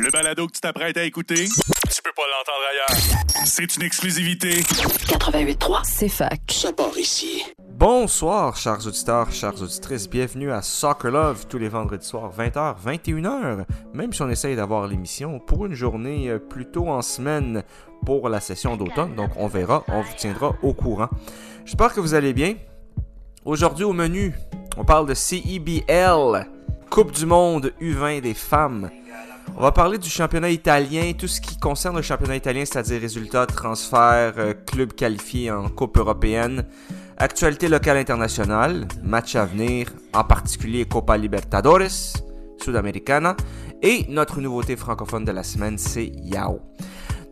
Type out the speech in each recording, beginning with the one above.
Le balado que tu t'apprêtes à écouter, tu peux pas l'entendre ailleurs. C'est une exclusivité. 88.3, c'est fac. Ça part ici. Bonsoir, chers auditeurs, chères auditrices. Bienvenue à Soccer Love tous les vendredis soirs, 20h, 21h. Même si on essaye d'avoir l'émission pour une journée euh, plutôt en semaine pour la session d'automne. Donc, on verra, on vous tiendra au courant. J'espère que vous allez bien. Aujourd'hui, au menu, on parle de CEBL, Coupe du Monde U20 des femmes. On va parler du championnat italien, tout ce qui concerne le championnat italien, c'est-à-dire résultats, transferts, euh, clubs qualifiés en Coupe européenne, actualité locale internationale, matchs à venir, en particulier Copa Libertadores, Sudamericana, et notre nouveauté francophone de la semaine, c'est Yao.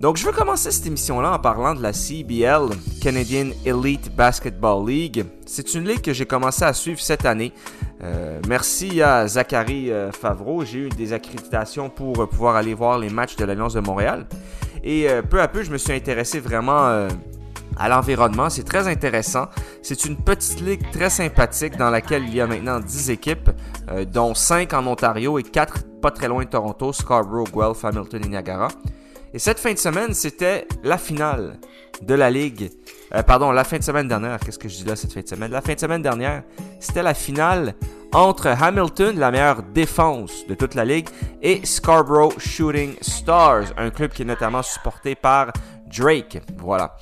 Donc, je veux commencer cette émission-là en parlant de la CBL, Canadian Elite Basketball League. C'est une ligue que j'ai commencé à suivre cette année. Euh, merci à Zachary euh, Favreau. J'ai eu des accréditations pour euh, pouvoir aller voir les matchs de l'Alliance de Montréal. Et peu à peu, je me suis intéressé vraiment à l'environnement. C'est très intéressant. C'est une petite ligue très sympathique dans laquelle il y a maintenant 10 équipes, dont 5 en Ontario et 4 pas très loin de Toronto, Scarborough, Guelph, Hamilton et Niagara. Et cette fin de semaine, c'était la finale de la Ligue. Euh, pardon, la fin de semaine dernière. Qu'est-ce que je dis là cette fin de semaine? La fin de semaine dernière, c'était la finale entre Hamilton, la meilleure défense de toute la Ligue, et Scarborough Shooting Stars, un club qui est notamment supporté par Drake. Voilà.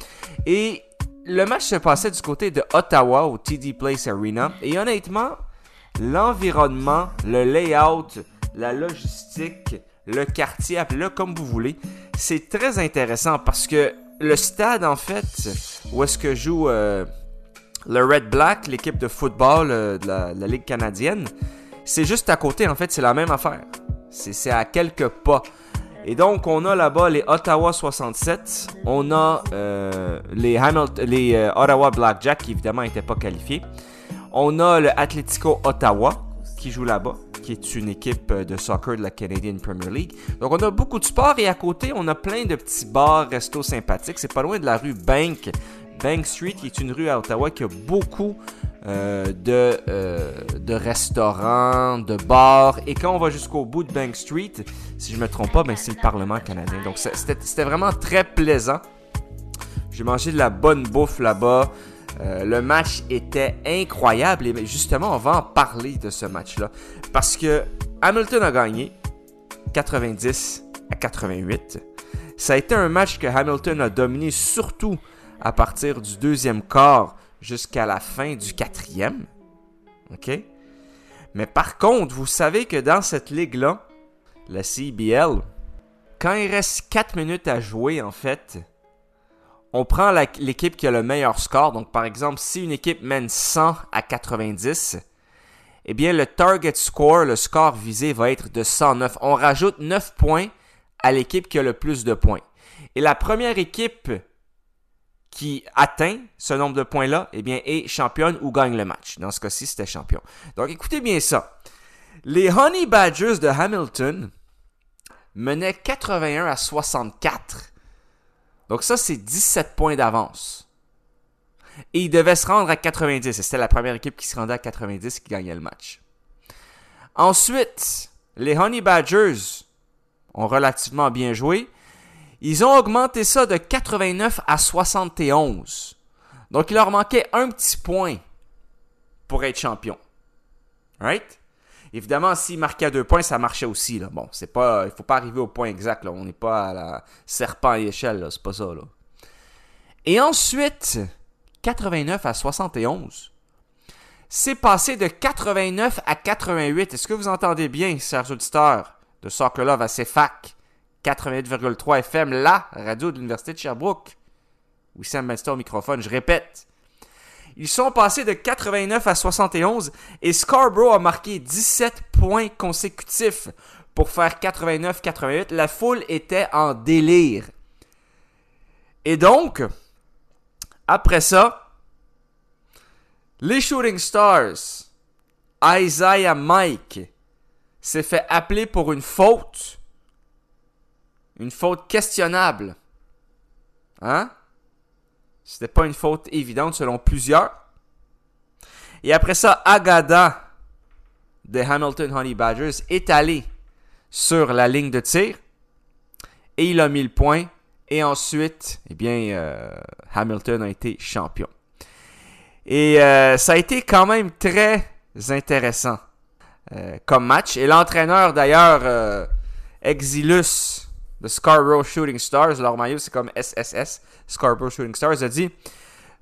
Et le match se passait du côté de Ottawa au TD Place Arena. Et honnêtement, l'environnement, le layout, la logistique, le quartier, appelez-le comme vous voulez, c'est très intéressant parce que le stade, en fait, où est-ce que joue euh, le Red Black, l'équipe de football euh, de, la, Ligue canadienne, c'est juste à côté, en fait, c'est la même affaire. C'est à quelques pas. Et donc, on a là-bas les Ottawa 67, on a euh, les, Hamilton, les Ottawa Blackjack qui évidemment n'étaient pas qualifiés. On a le Atletico Ottawa qui joue là-bas qui est une équipe de soccer de la Canadian Premier League. Donc on a beaucoup de sport et à côté, on a plein de petits bars, restos sympathiques. C'est pas loin de la rue Bank, Bank Street, qui est une rue à Ottawa qui a beaucoup euh, de, euh, de restaurants, de bars. Et quand on va jusqu'au bout de Bank Street, si je me trompe pas, ben c'est le Parlement canadien. Donc c'était vraiment très plaisant. J'ai mangé de la bonne bouffe là-bas. Euh, le match était incroyable et justement, on va en parler de ce match-là. Parce que Hamilton a gagné 90 à 88. Ça a été un match que Hamilton a dominé surtout à partir du deuxième quart jusqu'à la fin du quatrième. OK? Mais par contre, vous savez que dans cette ligue-là, la CBL, quand il reste 4 minutes à jouer, en fait, on prend l'équipe qui a le meilleur score. Donc, par exemple, si une équipe mène 100 à 90, eh bien, le target score, le score visé, va être de 109. On rajoute 9 points à l'équipe qui a le plus de points. Et la première équipe qui atteint ce nombre de points-là, eh bien, est championne ou gagne le match. Dans ce cas-ci, c'était champion. Donc, écoutez bien ça. Les Honey Badgers de Hamilton menaient 81 à 64 donc ça, c'est 17 points d'avance. Et il devait se rendre à 90. C'était la première équipe qui se rendait à 90 qui gagnait le match. Ensuite, les Honey Badgers ont relativement bien joué. Ils ont augmenté ça de 89 à 71. Donc il leur manquait un petit point pour être champion. Right? Évidemment, s'il marquait à deux points, ça marchait aussi. Bon, c'est pas, il faut pas arriver au point exact. On n'est pas à la serpent à échelle. C'est pas ça. Et ensuite, 89 à 71. C'est passé de 89 à 88. Est-ce que vous entendez bien, chers auditeurs de Soccer Love à CFAC 88,3 FM, la radio de l'Université de Sherbrooke. Wissam Benster au microphone, je répète. Ils sont passés de 89 à 71 et Scarborough a marqué 17 points consécutifs pour faire 89-88. La foule était en délire. Et donc, après ça, les Shooting Stars, Isaiah Mike, s'est fait appeler pour une faute. Une faute questionnable. Hein? C'était pas une faute évidente selon plusieurs. Et après ça, Agada de Hamilton Honey Badgers est allé sur la ligne de tir. et il a mis le point. Et ensuite, eh bien, euh, Hamilton a été champion. Et euh, ça a été quand même très intéressant euh, comme match. Et l'entraîneur d'ailleurs, Exilus de Scarborough Shooting Stars, leur maillot c'est comme SSS, Scarborough Shooting Stars, a dit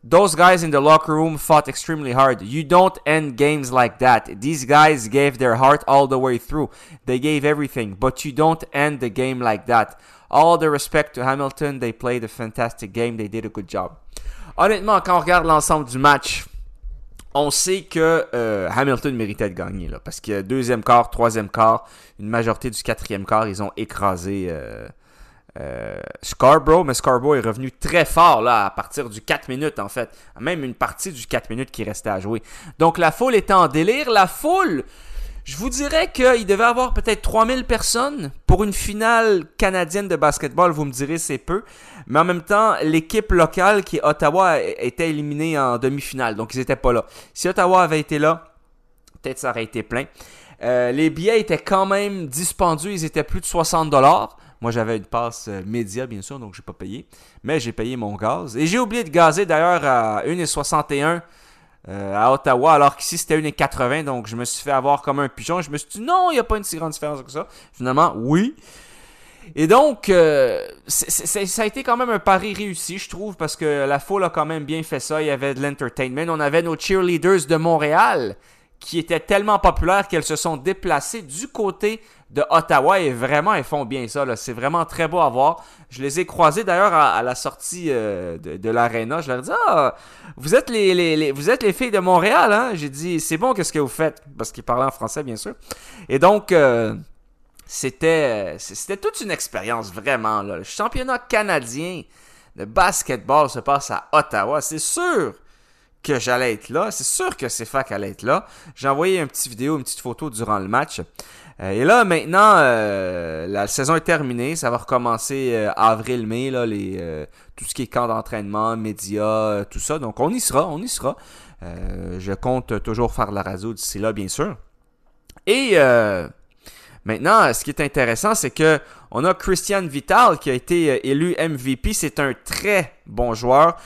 Those guys in the locker room fought extremely hard. You don't end games like that. These guys gave their heart all the way through. They gave everything, but you don't end the game like that. All the respect to Hamilton, they played a fantastic game, they did a good job. Honnêtement, quand on regarde l'ensemble du match, on sait que euh, Hamilton méritait de gagner là, parce que deuxième quart, troisième quart, une majorité du quatrième quart, ils ont écrasé euh, euh, Scarborough, mais Scarborough est revenu très fort là à partir du 4 minutes en fait, même une partie du 4 minutes qui restait à jouer. Donc la foule était en délire, la foule je vous dirais qu'il devait avoir peut-être 3000 personnes pour une finale canadienne de basketball. Vous me direz c'est peu. Mais en même temps, l'équipe locale qui est Ottawa était éliminée en demi-finale. Donc ils n'étaient pas là. Si Ottawa avait été là, peut-être ça aurait été plein. Euh, les billets étaient quand même dispendieux. Ils étaient plus de 60 dollars. Moi, j'avais une passe euh, média, bien sûr, donc j'ai pas payé. Mais j'ai payé mon gaz. Et j'ai oublié de gazer d'ailleurs à 1,61 euh, à Ottawa, alors qu'ici c'était 1,80. Donc je me suis fait avoir comme un pigeon. Je me suis dit non, il n'y a pas une si grande différence que ça. Finalement, oui. Et donc, euh, ça a été quand même un pari réussi, je trouve, parce que la foule a quand même bien fait ça. Il y avait de l'entertainment. On avait nos cheerleaders de Montréal qui étaient tellement populaires qu'elles se sont déplacées du côté de Ottawa et vraiment, elles font bien ça. C'est vraiment très beau à voir. Je les ai croisés d'ailleurs à, la sortie euh, de, de l'aréna. Je leur ai dit Ah, vous êtes les, vous êtes les filles de Montréal, hein? J'ai dit C'est bon, qu'est-ce que vous faites? Parce qu'ils parlaient en français, bien sûr. Et donc, euh, c'était, c'était toute une expérience, vraiment. Le championnat canadien de basketball se passe à Ottawa. C'est sûr que j'allais être là. C'est sûr que c'est fac allait être là. J'ai envoyé une petite vidéo, une petite photo durant le match. Euh, et là, maintenant, euh, la saison est terminée. Ça va recommencer euh, avril-mai, là, tout ce qui est camp d'entraînement, médias, tout ça. Donc, on y sera, on y sera. je compte toujours faire la radio d'ici là, bien sûr. Et maintenant, ce qui est intéressant, c'est que on a Christian Vital qui a été élu MVP. C'est un très bon joueur.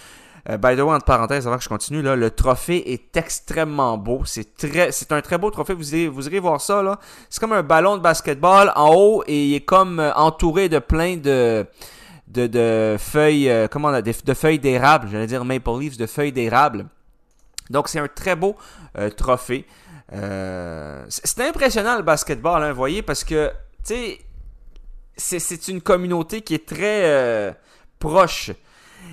Euh, by the way, entre parenthèses, avant que je continue, là, le trophée est extrêmement beau. C'est très, c'est un très beau trophée. Vous irez, vous irez voir ça, là. C'est comme un ballon de basketball en haut et il est comme euh, entouré de plein de, de, de feuilles, euh, comment on a, de, de feuilles d'érable. J'allais dire maple leaves, de feuilles d'érable. Donc, c'est un très beau trophée. c'est impressionnant le basketball, hein, vous voyez, parce que, tu sais, c'est une communauté qui est très proche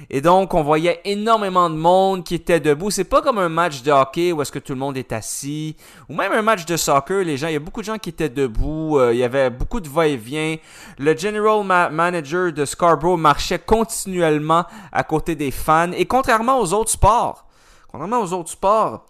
et donc, on voyait énormément de monde qui était debout. C'est pas comme un match de hockey où est-ce que tout le monde est assis. Ou même un match de soccer, les gens, il y a beaucoup de gens qui étaient debout. Euh, il y avait beaucoup de va-et-vient. Le general manager de Scarborough marchait continuellement à côté des fans. Et contrairement aux autres sports, contrairement aux autres sports,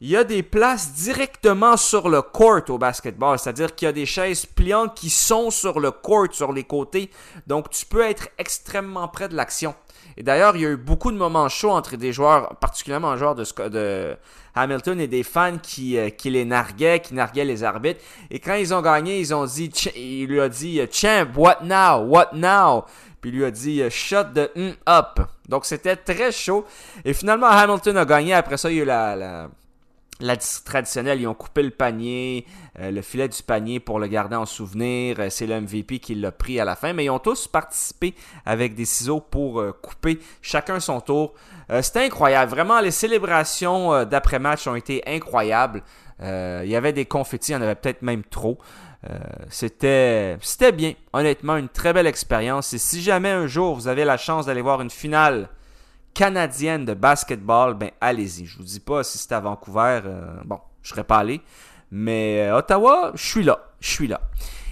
il y a des places directement sur le court au basketball, c'est-à-dire qu'il y a des chaises pliantes qui sont sur le court, sur les côtés. Donc tu peux être extrêmement près de l'action. Et d'ailleurs, il y a eu beaucoup de moments chauds entre des joueurs, particulièrement un joueur de, de Hamilton et des fans qui, euh, qui les narguaient, qui narguaient les arbitres. Et quand ils ont gagné, ils ont dit, il lui a dit, champ, what now, what now? Puis il lui a dit, shut the up. Donc c'était très chaud. Et finalement, Hamilton a gagné. Après ça, il y a eu la, la la traditionnelle, ils ont coupé le panier, euh, le filet du panier pour le garder en souvenir. Euh, c'est le MVP qui l'a pris à la fin, mais ils ont tous participé avec des ciseaux pour euh, couper chacun son tour. C'était incroyable. Vraiment, les célébrations d'après-match ont été incroyables. il y avait des confettis, il y en avait peut-être même trop. c'était, c'était bien. Honnêtement, une très belle expérience. Et si jamais un jour vous avez la chance d'aller voir une finale canadienne de basketball, ben allez-y. Je vous dis pas si c'est à Vancouver, euh, bon, je serais pas allé. Mais euh, Ottawa, je suis là. Je suis là.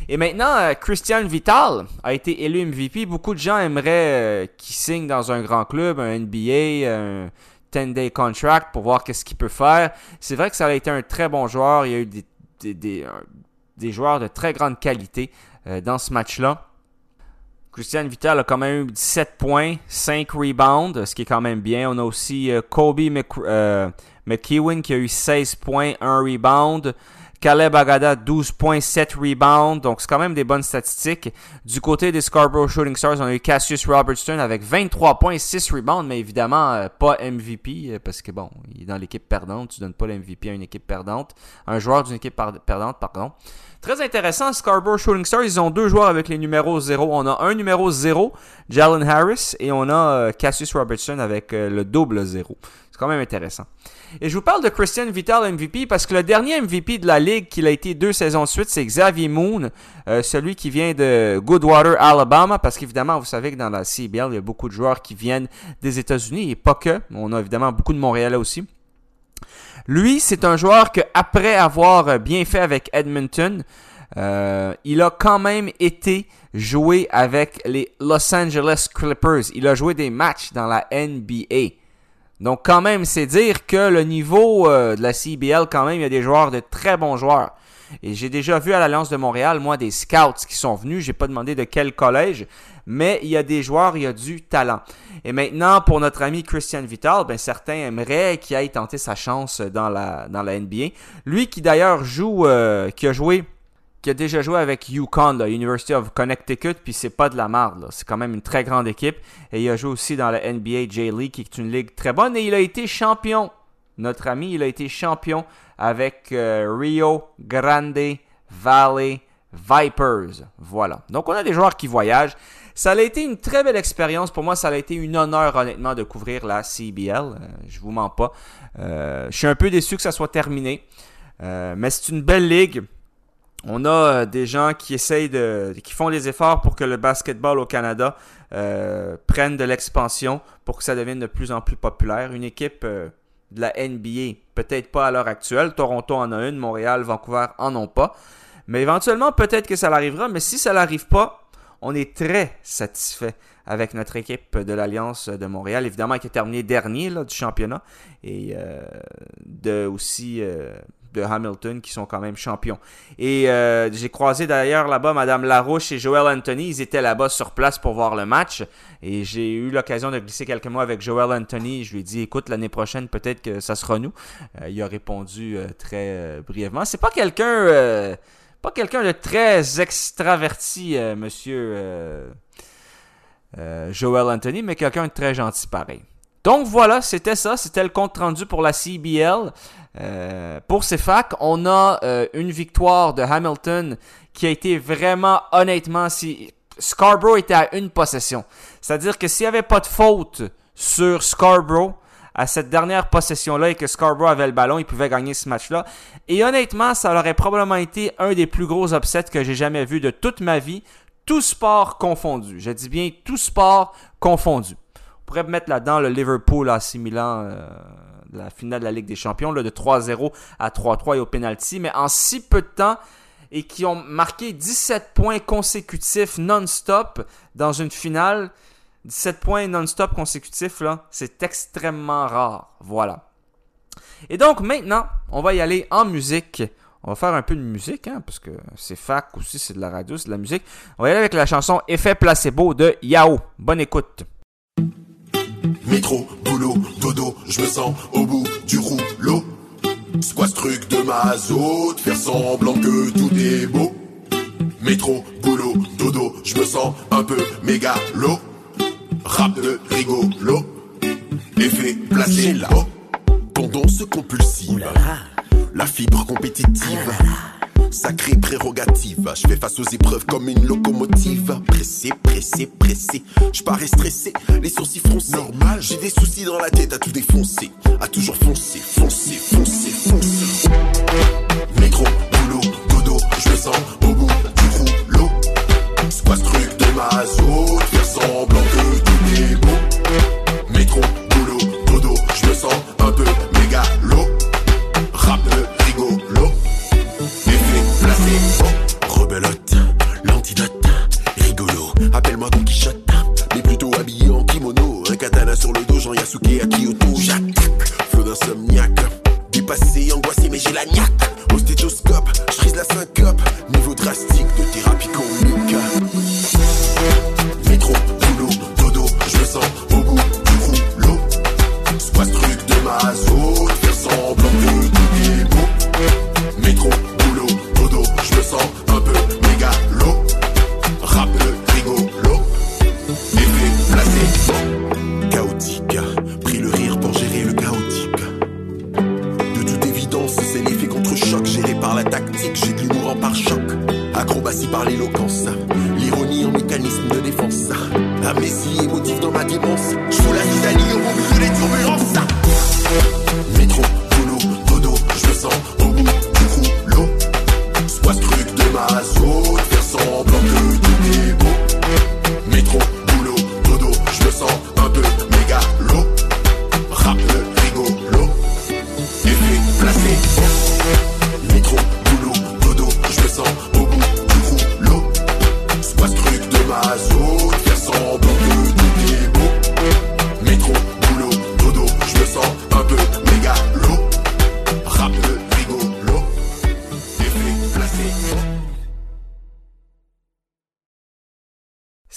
Et maintenant, euh, Christian Vital a été élu MVP. Beaucoup de gens aimeraient qu'il signe dans un grand club, un NBA, un 10-day contract pour voir qu'est-ce qu'il peut faire. C'est vrai que ça a été un très bon joueur. Il y a eu des, des, des joueurs de très grande qualité dans ce match-là. Christian Vital a quand même eu 17 points, 5 rebounds, ce qui est quand même bien. On a aussi euh, Kobe euh, McEwen qui a eu 16 points, 1 rebound. Caleb Agada, 12.7 rebounds. Donc, c'est quand même des bonnes statistiques. Du côté des Scarborough Shooting Stars, on a eu Cassius Robertson avec 23.6 rebounds, mais évidemment euh, pas MVP euh, parce que bon, il est dans l'équipe perdante. Tu donnes pas l'MVP à une équipe perdante. Un joueur d'une équipe perdante, pardon. Très intéressant, Scarborough Shooting Stars, ils ont deux joueurs avec les numéros 0. On a un numéro 0, Jalen Harris, et on a euh, Cassius Robertson avec le double 0. C'est quand même intéressant. Et je vous parle de Christian Vital MVP parce que le dernier MVP de la ligue qu'il a été deux saisons de suite, c'est Xavier Moon, euh, celui qui vient de Goodwater, Alabama, parce qu'évidemment, vous savez que dans la CBL, il y a beaucoup de joueurs qui viennent des États-Unis et pas que. On a évidemment beaucoup de Montréalais aussi. Lui, c'est un joueur que après avoir bien fait avec Edmonton, euh, il a quand même été joué avec les Los Angeles Clippers. Il a joué des matchs dans la NBA. Donc quand même, c'est dire que le niveau euh, de la CBL, quand même, il y a des joueurs de très bons joueurs. Et j'ai déjà vu à l'Alliance de Montréal, moi, des scouts qui sont venus. J'ai pas demandé de quel collège, mais il y a des joueurs, il y a du talent. Et maintenant, pour notre ami Christian Vital, ben certains aimeraient qu'il aille tenter sa chance dans la NBA. Lui qui d'ailleurs joue, euh, qui a joué qui a déjà joué avec UConn, la University of Connecticut, puis c'est pas de la merde. C'est quand même une très grande équipe. Et il a joué aussi dans la NBA J-League, qui est une ligue très bonne. Et il a été champion. Notre ami, il a été champion avec euh, Rio Grande Valley Vipers. Voilà. Donc on a des joueurs qui voyagent. Ça a été une très belle expérience. Pour moi, ça a été une honneur, honnêtement, de couvrir la CBL. Euh, je vous mens pas. Euh, je suis un peu déçu que ça soit terminé. mais c'est une belle ligue on a euh, des gens qui essayent de, qui font les efforts pour que le basketball au Canada euh, prenne de l'expansion, pour que ça devienne de plus en plus populaire. Une équipe euh, de la NBA, peut-être pas à l'heure actuelle. Toronto en a une, Montréal, Vancouver en ont pas. Mais éventuellement, peut-être que ça l'arrivera. Mais si ça n'arrive pas, on est très satisfait avec notre équipe de l'Alliance de Montréal, évidemment qui a terminé dernier là, du championnat, et de aussi de Hamilton qui sont quand même champions. Et euh, j'ai croisé d'ailleurs là-bas Madame Larouche et Joel Anthony. Ils étaient là-bas sur place pour voir le match. Et j'ai eu l'occasion de glisser quelques mots avec Joel Anthony. Je lui ai dit, écoute, l'année prochaine, peut-être que ça sera nous. Euh, il a répondu euh, très brièvement. C'est pas quelqu'un, pas quelqu'un de très extraverti, monsieur Joel Anthony, mais quelqu'un de très gentil pareil. Donc voilà, c'était ça, c'était le compte rendu pour la CBL. Euh, pour ces facs, on a euh, une victoire de Hamilton qui a été vraiment, honnêtement, si Scarborough était à une possession. C'est-à-dire que s'il n'y avait pas de faute sur Scarborough, à cette dernière possession-là et que Scarborough avait le ballon, il pouvait gagner ce match-là. Et honnêtement, ça aurait probablement été un des plus gros upsets que j'ai jamais vu de toute ma vie, tout sport confondu. Je dis bien tout sport confondu. On pourrait mettre là-dedans le Liverpool assimilant euh, la finale de la Ligue des Champions, là, de 3-0 à 3-3 et au penalty, mais en si peu de temps et qui ont marqué 17 points consécutifs non-stop dans une finale. 17 points non-stop consécutifs, là, c'est extrêmement rare. Voilà. Et donc maintenant, on va y aller en musique. On va faire un peu de musique, hein, parce que c'est fac aussi, c'est de la radio, c'est de la musique. On va y aller avec la chanson Effet placebo de Yao. Bonne écoute. Métro, boulot, dodo, je me sens au bout du rouleau. C'est truc de mazout Faire semblant que tout est beau. Métro, boulot, dodo, je me sens un peu mégalo. Rap de rigolo. Effet placé là. Tendance compulsive. La fibre compétitive. Sacrée prérogative, je fais face aux épreuves comme une locomotive. Pressé, pressé, pressé, je parais stressé, les sourcils froncés. Normal, j'ai des soucis dans la tête à tout défoncer, à toujours foncer, foncer, foncer, foncer. Métro, boulot, dodo, je me sens au bout du rouleau. C'est quoi ce truc de mazo, faire semblant que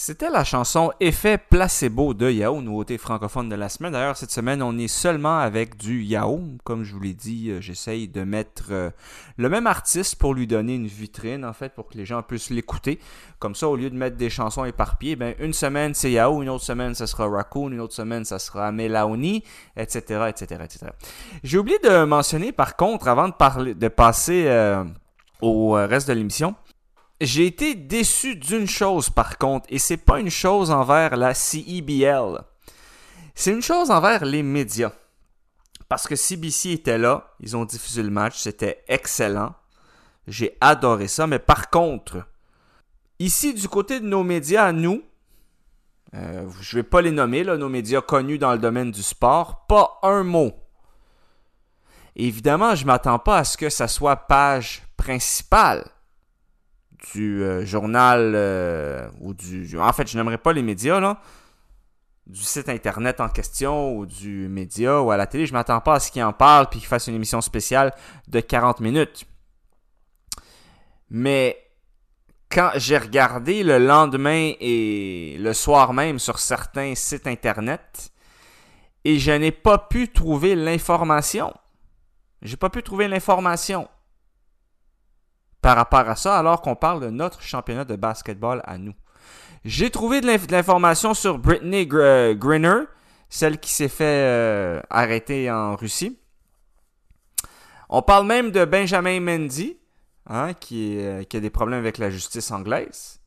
C'était la chanson Effet placebo de Yao, nouveauté francophone de la semaine. D'ailleurs, cette semaine, on est seulement avec du Yao. Comme je vous l'ai dit, euh, j'essaye de mettre euh, le même artiste pour lui donner une vitrine, en fait, pour que les gens puissent l'écouter. Comme ça, au lieu de mettre des chansons éparpillées, ben, une semaine c'est Yao, une autre semaine ça sera Raccoon, une autre semaine ça sera Melaoni, etc., etc., etc. J'ai oublié de mentionner, par contre, avant de, parler, de passer euh, au reste de l'émission, j'ai été déçu d'une chose par contre, et c'est pas une chose envers la CEBL. C'est une chose envers les médias. Parce que CBC était là, ils ont diffusé le match, c'était excellent. J'ai adoré ça, mais par contre, ici du côté de nos médias à nous, euh, je vais pas les nommer, là, nos médias connus dans le domaine du sport, pas un mot. Évidemment, je m'attends pas à ce que ça soit page principale du euh, journal euh, ou du. En fait, je n'aimerais pas les médias, là. Du site internet en question ou du média ou à la télé. Je m'attends pas à ce qu'ils en parlent puis qu'ils fassent une émission spéciale de 40 minutes. Mais quand j'ai regardé le lendemain et le soir même sur certains sites internet et je n'ai pas pu trouver l'information. J'ai pas pu trouver l'information par rapport à ça, alors qu'on parle de notre championnat de basketball à nous. J'ai trouvé de l'information sur Brittany Griner, celle qui s'est fait euh, arrêter en Russie. On parle même de Benjamin Mendy, hein, qui, est, qui, a des problèmes avec la justice anglaise.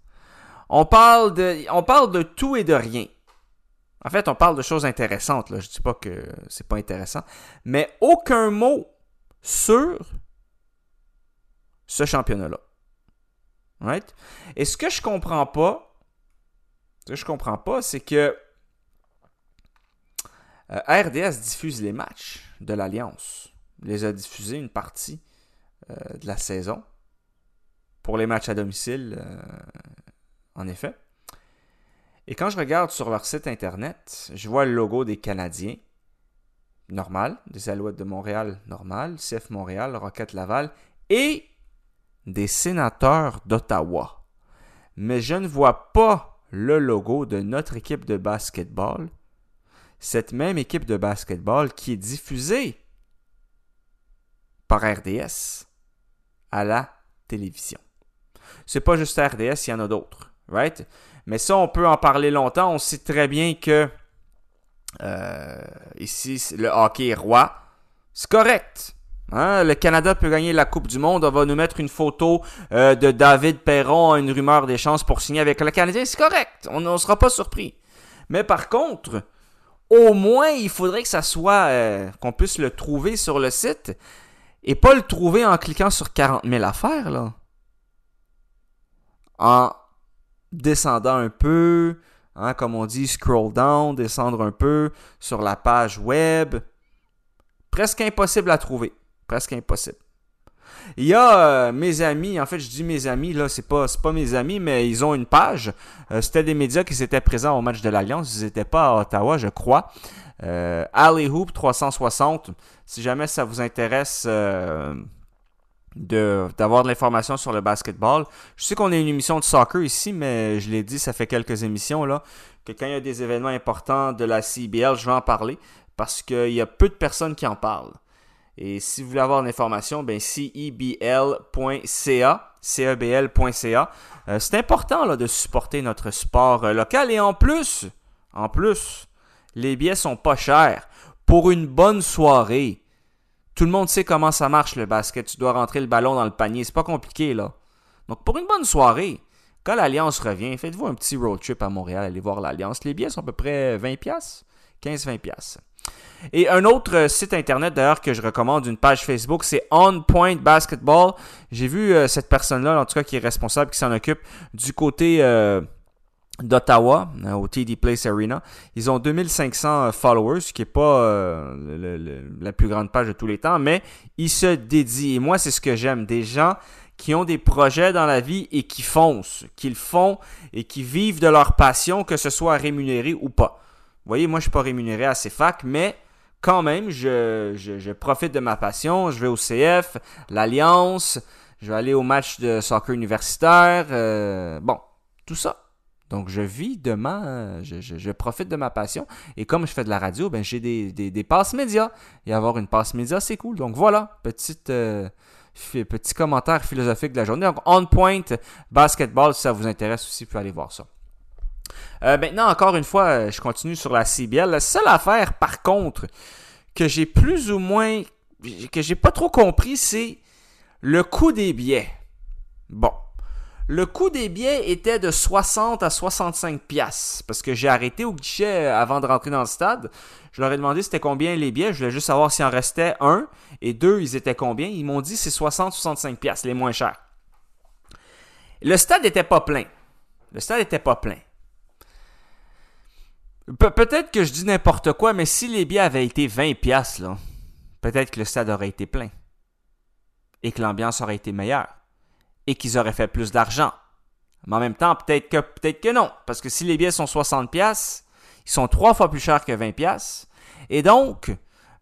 On parle de, tout et de rien. En fait, on parle de choses intéressantes. Je ne dis pas que c'est pas intéressant. Mais aucun mot sur ce championnat-là. Et ce que je comprends pas, ce que je comprends pas, c'est que euh, RDS diffuse les matchs de l'Alliance. Les a diffusés une partie euh, de la saison pour les matchs à domicile, euh, en effet. Et quand je regarde sur leur site internet, je vois le logo des Canadiens, normal, des Alouettes de Montréal, normal, CF Montréal, Rocket Laval, et des sénateurs d'Ottawa. Mais je ne vois pas le logo de notre équipe de basketball, cette même équipe de basketball qui est diffusée par RDS à la télévision. C'est pas juste RDS, il y en a d'autres, right? Mais ça, on peut en parler longtemps. On sait très bien que euh, ici, le hockey est roi. C'est correct. Hein? Le Canada peut gagner la Coupe du Monde. On va nous mettre une photo euh, de David Perron, une rumeur des chances pour signer avec le Canadien. C'est correct. On ne sera pas surpris. Mais par contre, au moins, il faudrait que ça soit, euh, qu'on puisse le trouver sur le site et pas le trouver en cliquant sur 40 000 affaires, là. En descendant un peu, hein, comme on dit, scroll down, descendre un peu sur la page web. Presque impossible à trouver. Presque impossible. Il y a euh, mes amis, en fait je dis mes amis, là c'est pas, pas mes amis, mais ils ont une page. Euh, C'était des médias qui étaient présents au match de l'Alliance, ils n'étaient pas à Ottawa, je crois. Euh, Alley Hoop 360, si jamais ça vous intéresse euh, d'avoir de, l'information sur le basketball. Je sais qu'on est une émission de soccer ici, mais je l'ai dit, ça fait quelques émissions là, que quand il y a des événements importants de la CBL, je vais en parler parce qu'il y a peu de personnes qui en parlent. Et si vous voulez avoir l'information, ben cebl.ca, cebl.ca. Euh, c'est important de supporter notre sport euh, local. Et en plus, en plus, les billets sont pas chers. Pour une bonne soirée, tout le monde sait comment ça marche le basket. Tu dois rentrer le ballon dans le panier. C'est pas compliqué là. Donc pour une bonne soirée, quand l'Alliance revient, faites-vous un petit road trip à Montréal, allez voir l'Alliance. Les billets sont à peu près 20$, 15-20$. Et un autre euh, site internet d'ailleurs que je recommande, une page Facebook, c'est On Point Basketball. J'ai vu euh, cette personne-là, en tout cas qui est responsable, qui s'en occupe du côté euh, d'Ottawa, au TD Place Arena. Ils ont 2500 followers, ce qui n'est pas la plus grande page de tous les temps, mais ils se dédient. Et moi, c'est ce que j'aime, des gens qui ont des projets dans la vie et qui foncent, qu'ils font et qui vivent de leur passion, que ce soit rémunéré ou pas. Vous voyez, moi, je suis pas rémunéré à CFAC, mais quand même, je, je, profite de ma passion. Je vais au CF, l'Alliance, je vais aller au match de soccer universitaire. Euh, bon, tout ça. Donc, je vis de ma. Je, je, profite de ma passion. Et comme je fais de la radio, ben, j'ai des, des, des, passes médias. Et avoir une passe média, c'est cool. Donc, voilà, petite. Euh, petit commentaire philosophique de la journée. Donc, On Point Basketball, si ça vous intéresse aussi, vous pouvez aller voir ça. Euh, maintenant, encore une fois, euh, je continue sur la CBL. La seule affaire, par contre, que j'ai plus ou moins, que j'ai pas trop compris, c'est le coût des billets. Bon. Le coût des billets était de 60 à 65 pièces parce que j'ai arrêté au guichet euh, avant de rentrer dans le stade. Je leur ai demandé c'était combien les billets. Je voulais juste savoir s'il en restait un et deux, ils étaient combien? Ils m'ont dit c'est 60-65 pièces, les moins chers. Le stade n'était pas plein. Le stade n'était pas plein. Peut-être que je dis n'importe quoi, mais si les billets avaient été 20 pièces là, peut-être que le stade aurait été plein et que l'ambiance aurait été meilleure et qu'ils auraient fait plus d'argent. Mais en même temps, peut-être que peut-être que non, parce que si les billets sont 60 pièces, ils sont trois fois plus chers que 20 pièces. Et donc,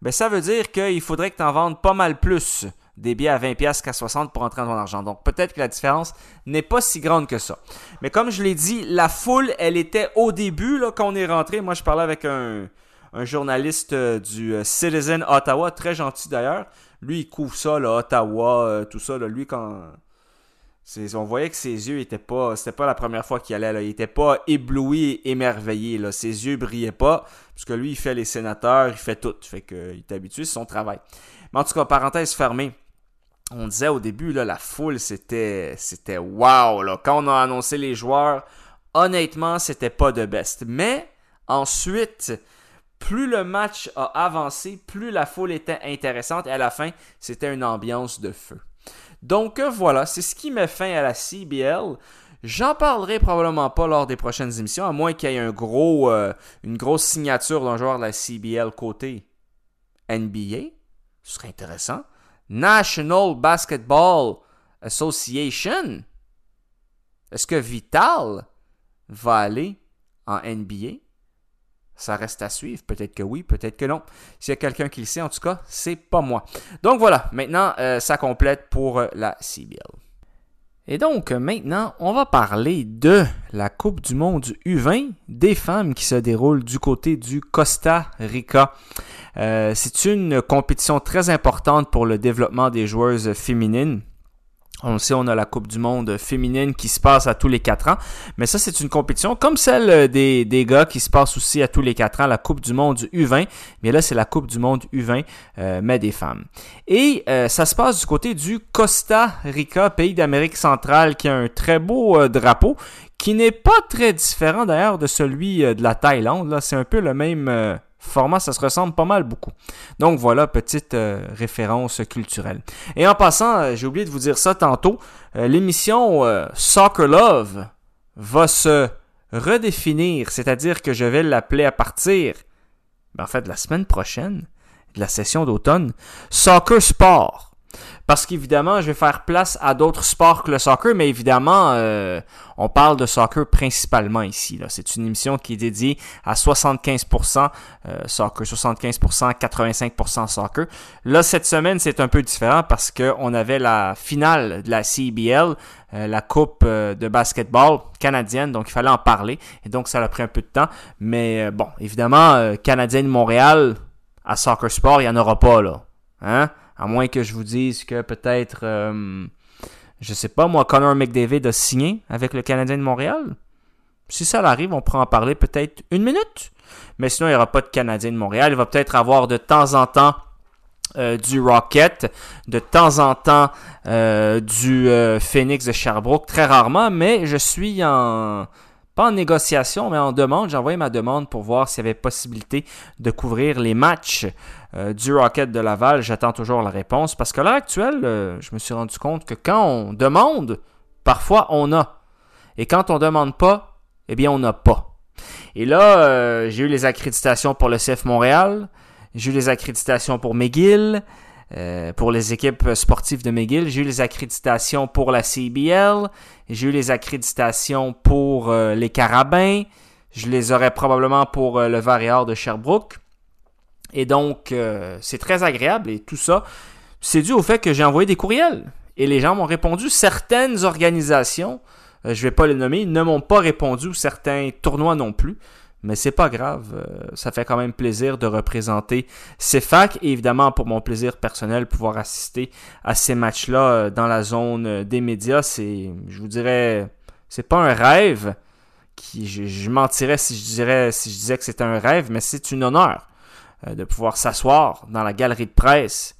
ben ça veut dire qu'il faudrait que tu en vendes pas mal plus des billets à 20 pièces qu'à 60 pour entrer dans ton argent. Donc peut-être que la différence n'est pas si grande que ça. Mais comme je l'ai dit, la foule, elle était au début là quand on est rentré. Moi, je parlais avec un, journaliste euh, du euh, Citizen Ottawa, très gentil d'ailleurs. Lui, il couvre ça, là, Ottawa, euh, tout ça. Lui, quand on voyait que ses yeux étaient pas. C'était pas la première fois qu'il allait. Là. Il était pas ébloui émerveillé. Là. Ses yeux brillaient pas. Puisque lui, il fait les sénateurs, il fait tout. Fait qu'il est habitué, c'est son travail. Mais en tout cas, parenthèse fermée. On disait au début, la foule, c'était. C'était wow. Là. Quand on a annoncé les joueurs, honnêtement, c'était pas de best. Mais ensuite. Plus le match a avancé, plus la foule était intéressante et à la fin, c'était une ambiance de feu. Donc euh, voilà, c'est ce qui met fin à la CBL. J'en parlerai probablement pas lors des prochaines émissions, à moins qu'il y ait euh, une grosse signature d'un joueur de la CBL côté NBA. Ce serait intéressant. National Basketball Association? Est-ce que Vital va aller en NBA? Ça reste à suivre. Peut-être que oui, peut-être que non. S'il y a quelqu'un qui le sait, en tout cas, c'est pas moi. Donc voilà, maintenant, euh, ça complète pour euh, la CBL. Et donc, maintenant, on va parler de la Coupe du Monde U20 des femmes qui se déroule du côté du Costa Rica. Euh, c'est une compétition très importante pour le développement des joueuses féminines. On sait, on a la Coupe du Monde féminine qui se passe à tous les quatre ans. Mais ça, c'est une compétition comme celle des, des gars qui se passe aussi à tous les quatre ans, la Coupe du Monde U20. Mais là, c'est la Coupe du Monde U20, euh, mais des femmes. Et euh, ça se passe du côté du Costa Rica, pays d'Amérique centrale, qui a un très beau euh, drapeau, qui n'est pas très différent d'ailleurs de celui de la Thaïlande. Là, c'est un peu le même format, ça se ressemble pas mal beaucoup. Donc voilà, petite euh, référence culturelle. Et en passant, euh, j'ai oublié de vous dire ça tantôt, euh, l'émission Soccer Love va se redéfinir, c'est-à-dire que je vais l'appeler à partir, ben, en fait, la semaine prochaine, de la session d'automne, Soccer Sport. Parce qu'évidemment, je vais faire place à d'autres sports que le soccer, mais évidemment, euh, on parle de soccer principalement ici. C'est une émission qui est dédiée à 75% euh, soccer, 75%, 85% soccer. Là, cette semaine, c'est un peu différent parce qu'on avait la finale de la CBL, euh, la coupe de basketball canadienne, donc il fallait en parler. Et donc, ça a pris un peu de temps. Mais bon, évidemment, Canadienne Montréal, à Soccer Sport, il n'y en aura pas, là. Hein? À moins que je vous dise que peut-être, euh, je sais pas, moi, Connor McDavid a signé avec le Canadien de Montréal. Si ça arrive, on pourra en parler peut-être une minute. Mais sinon, il n'y aura pas de Canadien de Montréal. Il va peut-être avoir de temps en temps euh, du Rocket, de temps en temps euh, du Phoenix de Sherbrooke, très rarement, mais je suis en pas en négociation, mais en demande. J'ai ma demande pour voir s'il y avait possibilité de couvrir les matchs euh, du Rocket de Laval. J'attends toujours la réponse parce qu'à l'heure actuelle, euh, je me suis rendu compte que quand on demande, parfois on a. Et quand on demande pas, eh bien on n'a pas. Et là, euh, j'ai eu les accréditations pour le CF Montréal, j'ai eu les accréditations pour McGill, pour les équipes sportives de McGill. J'ai eu les accréditations pour la CBL. J'ai eu les accréditations pour les Carabins. Je les aurais probablement pour le Varéor de Sherbrooke. Et donc, c'est très agréable. Et tout ça, c'est dû au fait que j'ai envoyé des courriels. Et les gens m'ont répondu. Certaines organisations, je ne vais pas les nommer, ne m'ont pas répondu. Certains tournois non plus. Mais c'est pas grave, euh, ça fait quand même plaisir de représenter CFAC et évidemment pour mon plaisir personnel pouvoir assister à ces matchs-là euh, dans la zone euh, des médias, c'est je vous dirais c'est pas un rêve qui je, mentirais si je dirais si je disais que c'était un rêve, mais c'est une honneur de pouvoir s'asseoir dans la galerie de presse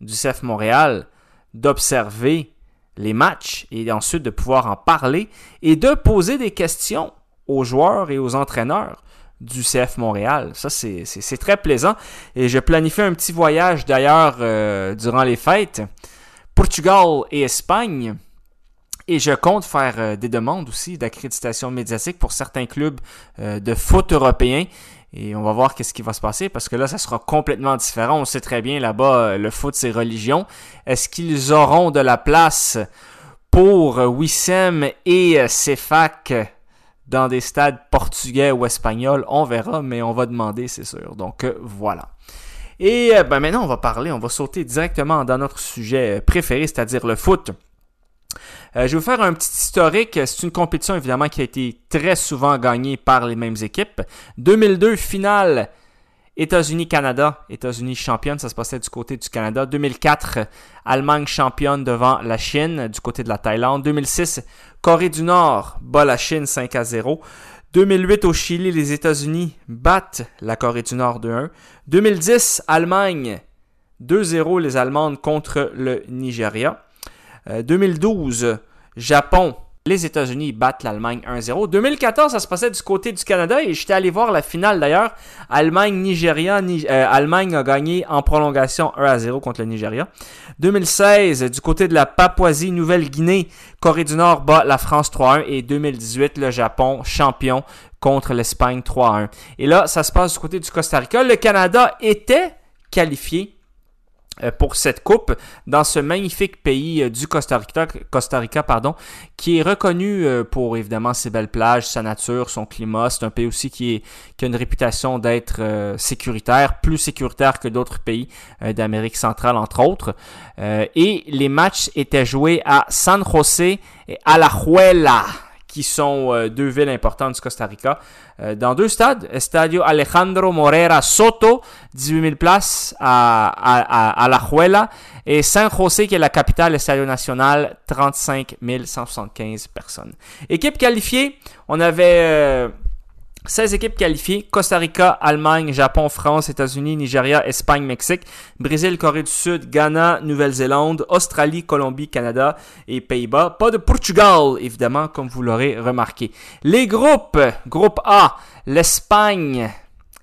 du CF Montréal, d'observer les matchs et ensuite de pouvoir en parler et de poser des questions aux joueurs et aux entraîneurs du CF Montréal. Ça, c'est très plaisant. Et je planifie un petit voyage d'ailleurs euh, durant les fêtes. Portugal et Espagne. Et je compte faire euh, des demandes aussi d'accréditation médiatique pour certains clubs euh, de foot européens. Et on va voir qu'est-ce qui va se passer parce que là, ça sera complètement différent. On sait très bien là-bas, le foot, c'est religion. Est-ce qu'ils auront de la place pour Wissem et CFAC dans des stades portugais ou espagnols, on verra, mais on va demander, c'est sûr. Donc euh, voilà. Et euh, ben, maintenant, on va parler, on va sauter directement dans notre sujet préféré, c'est-à-dire le foot. Euh, je vais vous faire un petit historique. C'est une compétition évidemment qui a été très souvent gagnée par les mêmes équipes. 2002, finale États-Unis-Canada, États-Unis championne, ça se passait du côté du Canada. 2004, Allemagne championne devant la Chine du côté de la Thaïlande. 2006, Corée du Nord bat la Chine 5 à 0. 2008 au Chili, les États-Unis battent la Corée du Nord 2-1. 2010, Allemagne 2-0 les Allemandes contre le Nigeria. 2012, euh, Japon les États-Unis battent l'Allemagne 1-0. 2014, ça se passait du côté du Canada et j'étais allé voir la finale d'ailleurs. Allemagne-Nigeria. Euh, Allemagne a gagné en prolongation 1-0 contre le Nigeria. 2016, du côté de la Papouasie-Nouvelle-Guinée, Corée du Nord bat la France 3-1 et 2018, le Japon champion contre l'Espagne 3-1. Et là, ça se passe du côté du Costa Rica. Le Canada était qualifié pour cette coupe dans ce magnifique pays euh, du Costa Rica, Costa Rica pardon, qui est reconnu euh, pour évidemment ses belles plages, sa nature, son climat. C'est un pays aussi qui, qui a une réputation d'être sécuritaire, plus sécuritaire que d'autres pays d'Amérique centrale entre autres. et les matchs étaient joués à San José et Alajuela qui sont euh, deux villes importantes du Costa Rica, euh, dans deux stades. Estadio Alejandro Morera Soto, 18 000 places à, à, La Juela, et San José, qui est la capitale, Estadio Nacional, 35 175 personnes. Équipe qualifiée, on avait... Euh, 16 équipes qualifiées, Costa Rica, Allemagne, Japon, France, États-Unis, Nigeria, Espagne, Mexique, Brésil, Corée du Sud, Ghana, Nouvelle-Zélande, Australie, Colombie, Canada et Pays-Bas. Pas de Portugal, évidemment, comme vous l'aurez remarqué. Les groupes, groupe A, l'Espagne,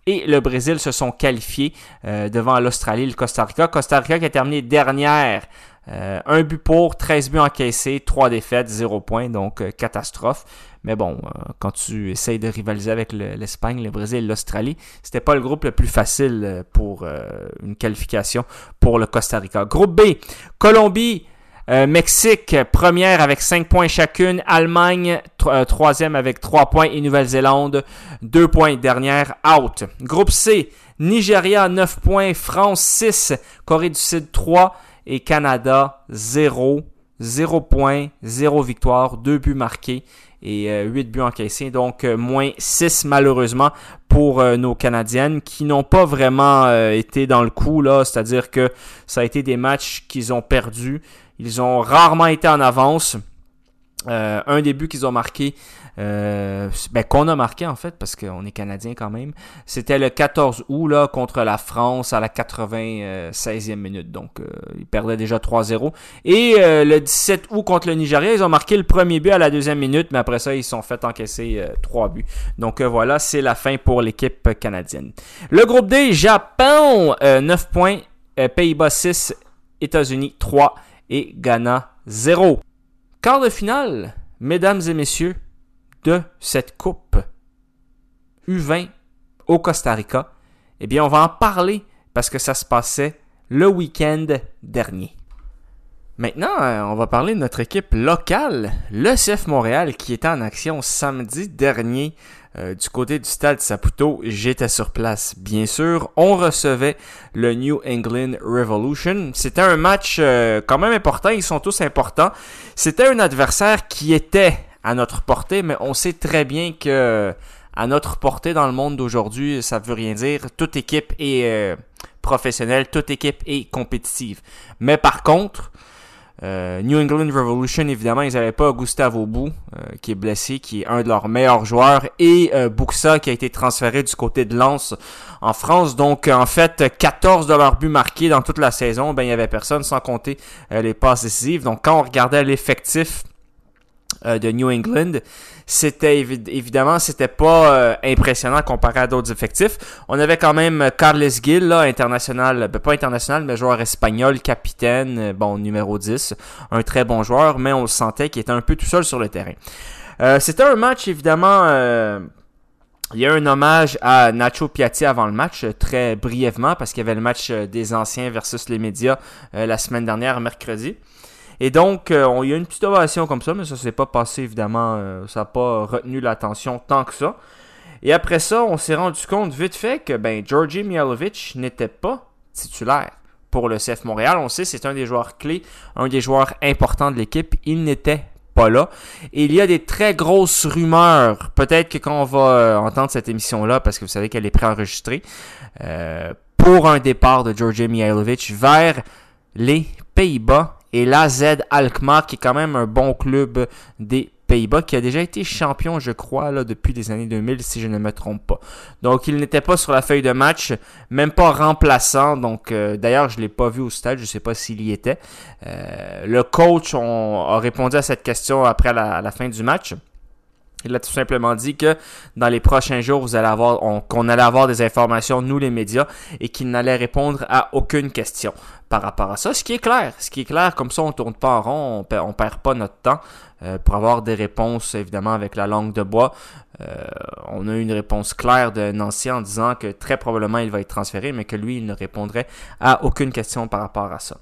et le Brésil se sont qualifiés euh, devant l'Australie et le Costa Rica. Costa Rica qui a terminé dernière. Euh, un but pour, 13 buts encaissés, 3 défaites, 0 points, donc euh, catastrophe. Mais bon, euh, quand tu essayes de rivaliser avec l'Espagne, le, Brésil, l'Australie, c'était pas le groupe le plus facile euh, pour euh, une qualification pour le Costa Rica. Groupe B, Colombie, Mexique, première avec 5 points chacune. Allemagne, troisième avec 3 points. Et Nouvelle-Zélande, 2 points. Dernière, out. Groupe C, Nigeria, 9 points. France, 6. Corée du Sud, 3. Et Canada, 0. 0 points, 0 victoire, 2 buts marqués et 8 euh, buts encaissés. Donc euh, moins 6 malheureusement pour euh, nos Canadiennes qui n'ont pas vraiment été dans le coup là, c'est-à-dire que ça a été des matchs qu'ils ont perdus. Ils ont rarement été en avance. un des buts qu'ils ont marqué, euh, ben, qu'on a marqué en fait, parce qu'on est Canadien quand même. C'était le 14 août contre la France à la 96e minute. Donc, euh, ils perdaient déjà 3-0. Et euh, le 17 août contre le Nigeria, ils ont marqué le premier but à la deuxième minute, mais après ça, ils sont fait encaisser 3 buts. Donc voilà, c'est la fin pour l'équipe canadienne. Le groupe D, Japon, 9 points. Pays-Bas 6, États-Unis 3 et Ghana 0. Quart de finale, mesdames et messieurs, de cette coupe U20 au Costa Rica, eh bien, on va en parler parce que ça se passait le week-end dernier. Maintenant, euh, on va parler de notre équipe locale, le CF Montréal, qui était en action samedi dernier euh, du côté du stade Saputo. J'étais sur place, bien sûr. On recevait le New England Revolution. C'était un match euh, quand même important. Ils sont tous importants. C'était un adversaire qui était à notre portée, mais on sait très bien que à notre portée dans le monde d'aujourd'hui, ça veut rien dire. Toute équipe est professionnelle, toute équipe est compétitive. Mais par contre, euh, New England Revolution, évidemment, ils n'avaient pas Gustavo Bou, euh, qui est blessé, qui est un de leurs meilleurs joueurs, et euh, Buxa, qui a été transféré du côté de Lens en France. Donc, en fait, 14 de leurs buts marqués dans toute la saison, ben, il n'y avait personne, sans compter les passes décisives. Donc, quand on regardait l'effectif de New England, c'était évidemment, c'était pas euh, impressionnant comparé à d'autres effectifs. On avait quand même Carles Gil, là, international, ben, pas international, mais joueur espagnol, capitaine, euh, bon, numéro 10. Un très bon joueur, mais on le sentait qu'il était un peu tout seul sur le terrain. Euh, c'était un match, évidemment, il y a un hommage à Nacho Piatti avant le match, très brièvement, parce qu'il y avait le match des anciens versus les médias la semaine dernière, mercredi. Et donc, euh, il y a une petite ovation comme ça, mais ça s'est pas passé évidemment, euh, ça n'a pas retenu l'attention tant que ça. Et après ça, on s'est rendu compte vite fait que ben, Georgi Mihalovic n'était pas titulaire pour le CF Montréal. On sait c'est un des joueurs clés, un des joueurs importants de l'équipe. Il n'était pas là. Et il y a des très grosses rumeurs. Peut-être que quand on va euh, entendre cette émission-là, parce que vous savez qu'elle est préenregistrée, pour un départ de Georgi Mihalovic vers les Pays-Bas et l'AZ Alkmaar, qui est quand même un bon club des Pays-Bas, qui a déjà été champion, je crois, depuis les années 2000, si je ne me trompe pas. Donc, il n'était pas sur la feuille de match, même pas remplaçant. Donc, euh, d'ailleurs, je l'ai pas vu au stade, je sais pas s'il y était. Euh, le coach a répondu à cette question après la fin du match. Il a tout simplement dit que dans les prochains jours, vous allez avoir, qu'on allait avoir des informations, nous les médias, et qu'il n'allait répondre à aucune question par rapport à ça. Ce qui est clair, ce qui est clair, comme ça on tourne pas en rond, on perd, on perd pas notre temps euh, pour avoir des réponses évidemment avec la langue de bois. Euh, on a eu une réponse claire de Nancy en disant que très probablement il va être transféré, mais que lui, il ne répondrait à aucune question par rapport à ça.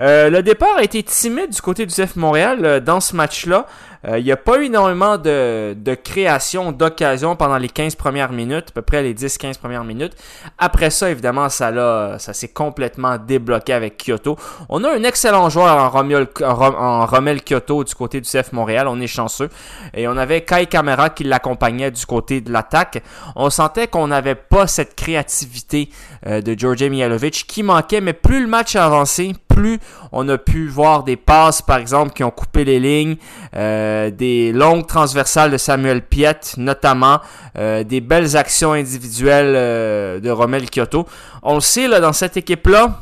Euh, le départ a été timide du côté du CF Montréal dans ce match-là. Il n'y a pas eu énormément de, création d'occasion pendant les 15 premières minutes, à peu près les 10-15 premières minutes. Après ça, évidemment, ça, ça s'est complètement débloqué avec Kyoto. On a un excellent joueur en, Rommel, en Rommel Kyoto du côté du CF Montréal. On est chanceux. Et on avait Kai Kamera qui l'accompagnait du côté de l'attaque. On sentait qu'on n'avait pas cette créativité euh, de George Mihalovic qui manquait, mais plus le match a avancé, plus on a pu voir des passes, par exemple, qui ont coupé les lignes, euh, des longues transversales de Samuel Piet, notamment, euh, des belles actions individuelles de Romel Kyoto. On le sait, dans cette équipe-là,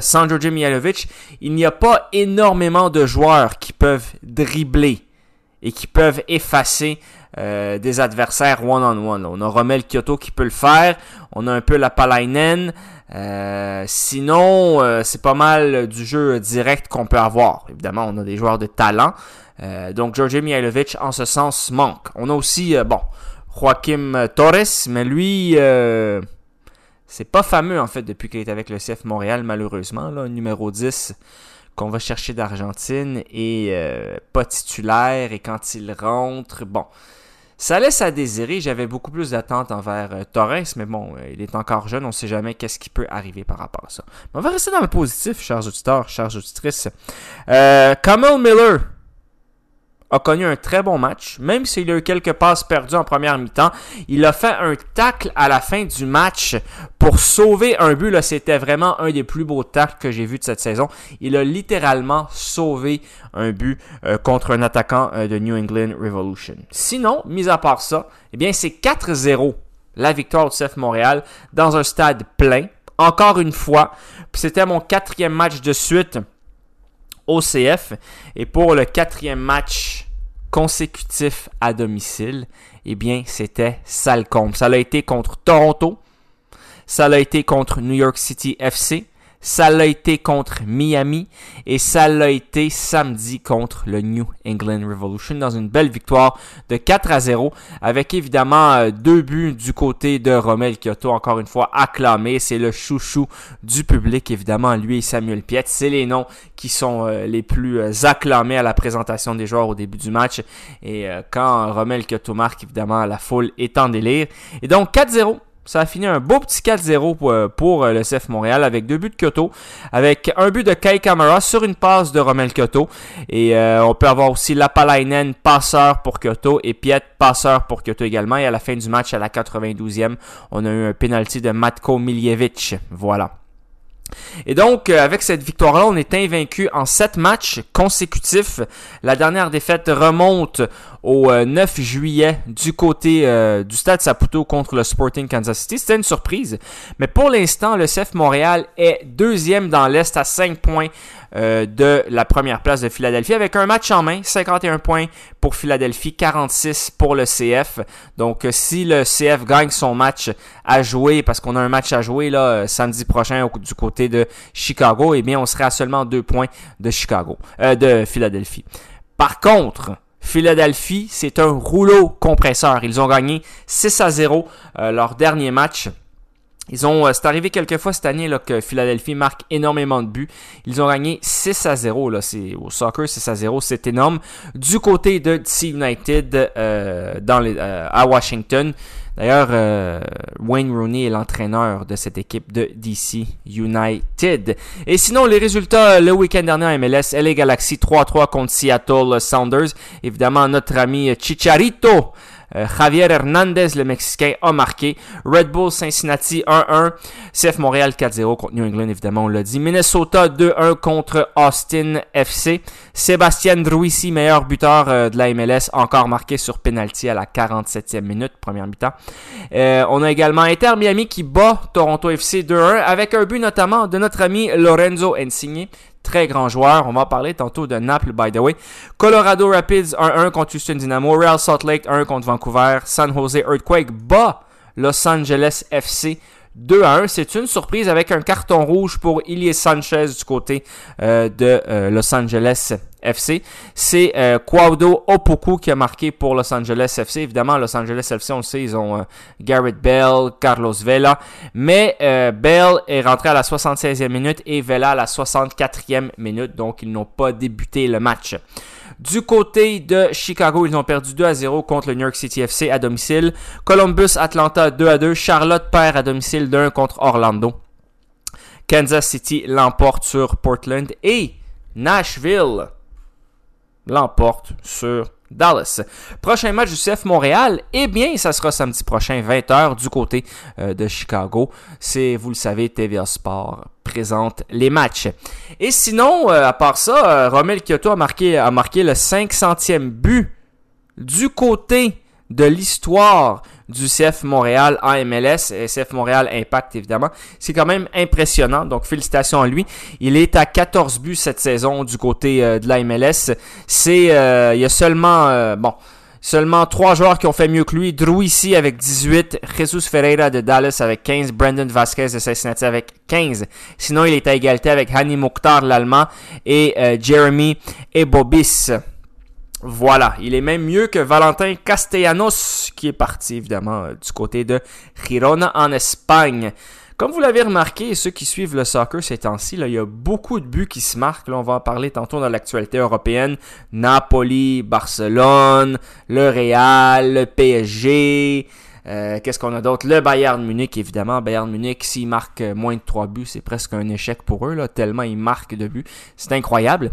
sans George Mihalovic, il n'y a pas énormément de joueurs qui peuvent dribbler et qui peuvent effacer euh, des adversaires one-on-one. On a Romel Kyoto qui peut le faire. On a un peu la Palainen. Euh, sinon, euh, c'est pas mal du jeu direct qu'on peut avoir. Évidemment, on a des joueurs de talent. donc, George Mihailovic, en ce sens, manque. On a aussi, bon, Joaquim Torres, mais lui, c'est pas fameux, en fait, depuis qu'il est avec le CF Montréal, malheureusement. Là, numéro 10 qu'on va chercher d'Argentine et pas titulaire. Et quand il rentre, bon, ça laisse à désirer. J'avais beaucoup plus d'attentes envers euh, Torres, mais bon, euh, il est encore jeune. On sait jamais qu'est-ce qui peut arriver par rapport à ça. on va rester dans le positif, chers auditeurs, chers auditrices. Euh, Kamal Miller, a connu un très bon match, même s'il a eu quelques passes perdues en première mi-temps. Il a fait un tacle à la fin du match pour sauver un but. Là, c'était vraiment un des plus beaux tacles que j'ai vu de cette saison. Il a littéralement sauvé un but euh, contre un attaquant euh, de New England Revolution. Sinon, mis à part ça, eh bien, c'est 4-0 la victoire du CF Montréal dans un stade plein. Encore une fois, c'était mon quatrième match de suite OCF. Et pour le quatrième match consécutif à domicile, eh bien, c'était Salcombe. Ça a été contre Toronto, ça a été contre New York City FC, ça l'a été contre Miami et ça l'a été samedi contre le New England Revolution dans une belle victoire de 4 à 0 avec évidemment euh, deux buts du côté de Romel Kyoto encore une fois acclamé, c'est le chouchou du public évidemment lui et Samuel Piet, c'est les noms qui sont euh, les plus euh, acclamés à la présentation des joueurs au début du match. Et quand Romel Kyoto marque évidemment la foule est en délire. Et donc 4-0 ça a fini un beau petit 4-0 pour, euh, pour, euh, le CF Montréal avec deux buts de Kyoto, avec un but de Kai Kamara sur une passe de Romel Kyoto. Et euh, on peut avoir aussi Lapalainen, passeur pour Kyoto, et Piet, passeur pour Kyoto également. Et à la fin du match, à la 92e, on a eu un penalty de Matko Miljevic. Voilà. Et donc, avec cette victoire-là, on est invaincu en sept matchs consécutifs. La dernière défaite remonte au 9 euh, juillet du côté euh, du Stade Saputo contre le Sporting Kansas City. C'était une surprise. Mais pour l'instant, le CF Montréal est deuxième dans l'Est à 5 points euh, de la première place de Philadelphie avec un match en main, 51 points pour Philadelphie, 46 pour le CF. Donc si le CF gagne son match à jouer, parce qu'on a un match à jouer là samedi prochain du côté de Chicago, eh bien on serait à seulement deux points de Chicago, de Philadelphie. Par contre, Philadelphie, c'est un rouleau compresseur. Ils ont gagné 6 à 0 euh, leur dernier match. Ils ont, euh, c'est arrivé quelques fois cette année là, que Philadelphie marque énormément de buts. Ils ont gagné 6 à 0. Là, c'est, au soccer, 6 à 0, c'est énorme. Du côté de DC United euh, dans les, à Washington, D'ailleurs, euh, Wayne Rooney est l'entraîneur de cette équipe de DC United. Et sinon, les résultats le week-end dernier en MLS, LA Galaxy 3-3 contre Seattle Sounders. Évidemment, notre ami Chicharito euh, Javier Hernandez, le Mexicain, a marqué. Red Bull Cincinnati 1-1. CF Montréal 4-0 contre New England, évidemment, on l'a dit. Minnesota 2-1 contre Austin FC. Sébastien Druisi, meilleur buteur euh, de la MLS, encore marqué sur penalty à la 47e minute, première mi-temps. Euh, on a également Inter Miami qui bat Toronto FC 2-1 avec un but notamment de notre ami Lorenzo Insigne très grand joueur. On va en parler tantôt de Naples, by the way. Colorado Rapids 1-1 contre Houston Dynamo. Real Salt Lake 1 contre Vancouver. San Jose Earthquake bat Los Angeles FC 2 1. C'est une surprise avec un carton rouge pour Ilie Sanchez du côté euh, de euh, Los Angeles FC. C'est euh, Quaudo Opoku qui a marqué pour Los Angeles FC. Évidemment, Los Angeles FC, on le sait, ils ont euh, Garrett Bell, Carlos Vela. Mais Bell est rentré à la 76e minute et Vela à la 64e minute. Donc, ils n'ont pas débuté le match. Du côté de Chicago, ils ont perdu 2 à 0 contre le New York City FC à domicile. Columbus, Atlanta 2 à 2. Charlotte perd à domicile 2 contre Orlando. Kansas City l'emporte sur Portland et Nashville l'emporte sur Dallas. Prochain match du CF Montréal, eh bien, ça sera samedi prochain, 20h, du côté euh, de Chicago. C'est, vous le savez, TVA Sport présente les matchs. Et sinon, euh, à part ça, euh, Romel Kyoto a marqué, a marqué le 500e but du côté de l'histoire du CF Montréal en MLS, CF Montréal Impact évidemment. C'est quand même impressionnant, donc félicitations à lui. Il est à 14 buts cette saison du côté euh, de la MLS. C'est euh, il y a seulement euh, bon, Seulement trois joueurs qui ont fait mieux que lui. Drew ici avec 18, Jesus Ferreira de Dallas avec 15, Brandon Vasquez de Cincinnati avec 15. Sinon, il est à égalité avec Hani Mokhtar, l'Allemand, et Jeremy Ebobis. Voilà, il est même mieux que Valentin Castellanos, qui est parti évidemment euh, du côté de Girona en Espagne. Comme vous l'avez remarqué, ceux qui suivent le soccer ces temps-ci, il y a beaucoup de buts qui se marquent. Là, on va en parler tantôt dans l'actualité européenne. Napoli, Barcelone, le Real, le PSG. Euh, qu'est-ce qu'on a d'autre? Le Bayern Munich, évidemment. Bayern Munich, s'il marque moins de 3 buts, c'est presque un échec pour eux, là, tellement ils marquent de buts. C'est incroyable.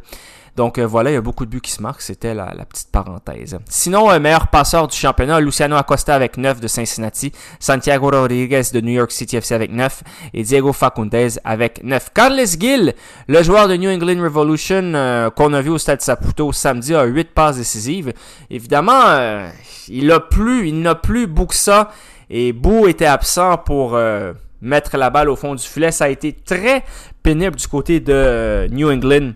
Donc euh, voilà, il y a beaucoup de buts qui se marquent. C'était la, petite parenthèse. Sinon, euh, meilleur passeur du championnat, Luciano Acosta avec 9 de Cincinnati, Santiago Rodriguez de New York City FC avec 9 et Diego Facundez avec 9. Carles Gil, le joueur de New England Revolution euh, qu'on a vu au Stade Saputo samedi, a 8 passes décisives. Évidemment, il a plus, il n'a plus Buxa et Bou était absent pour mettre la balle au fond du filet. Ça a été très pénible du côté de New England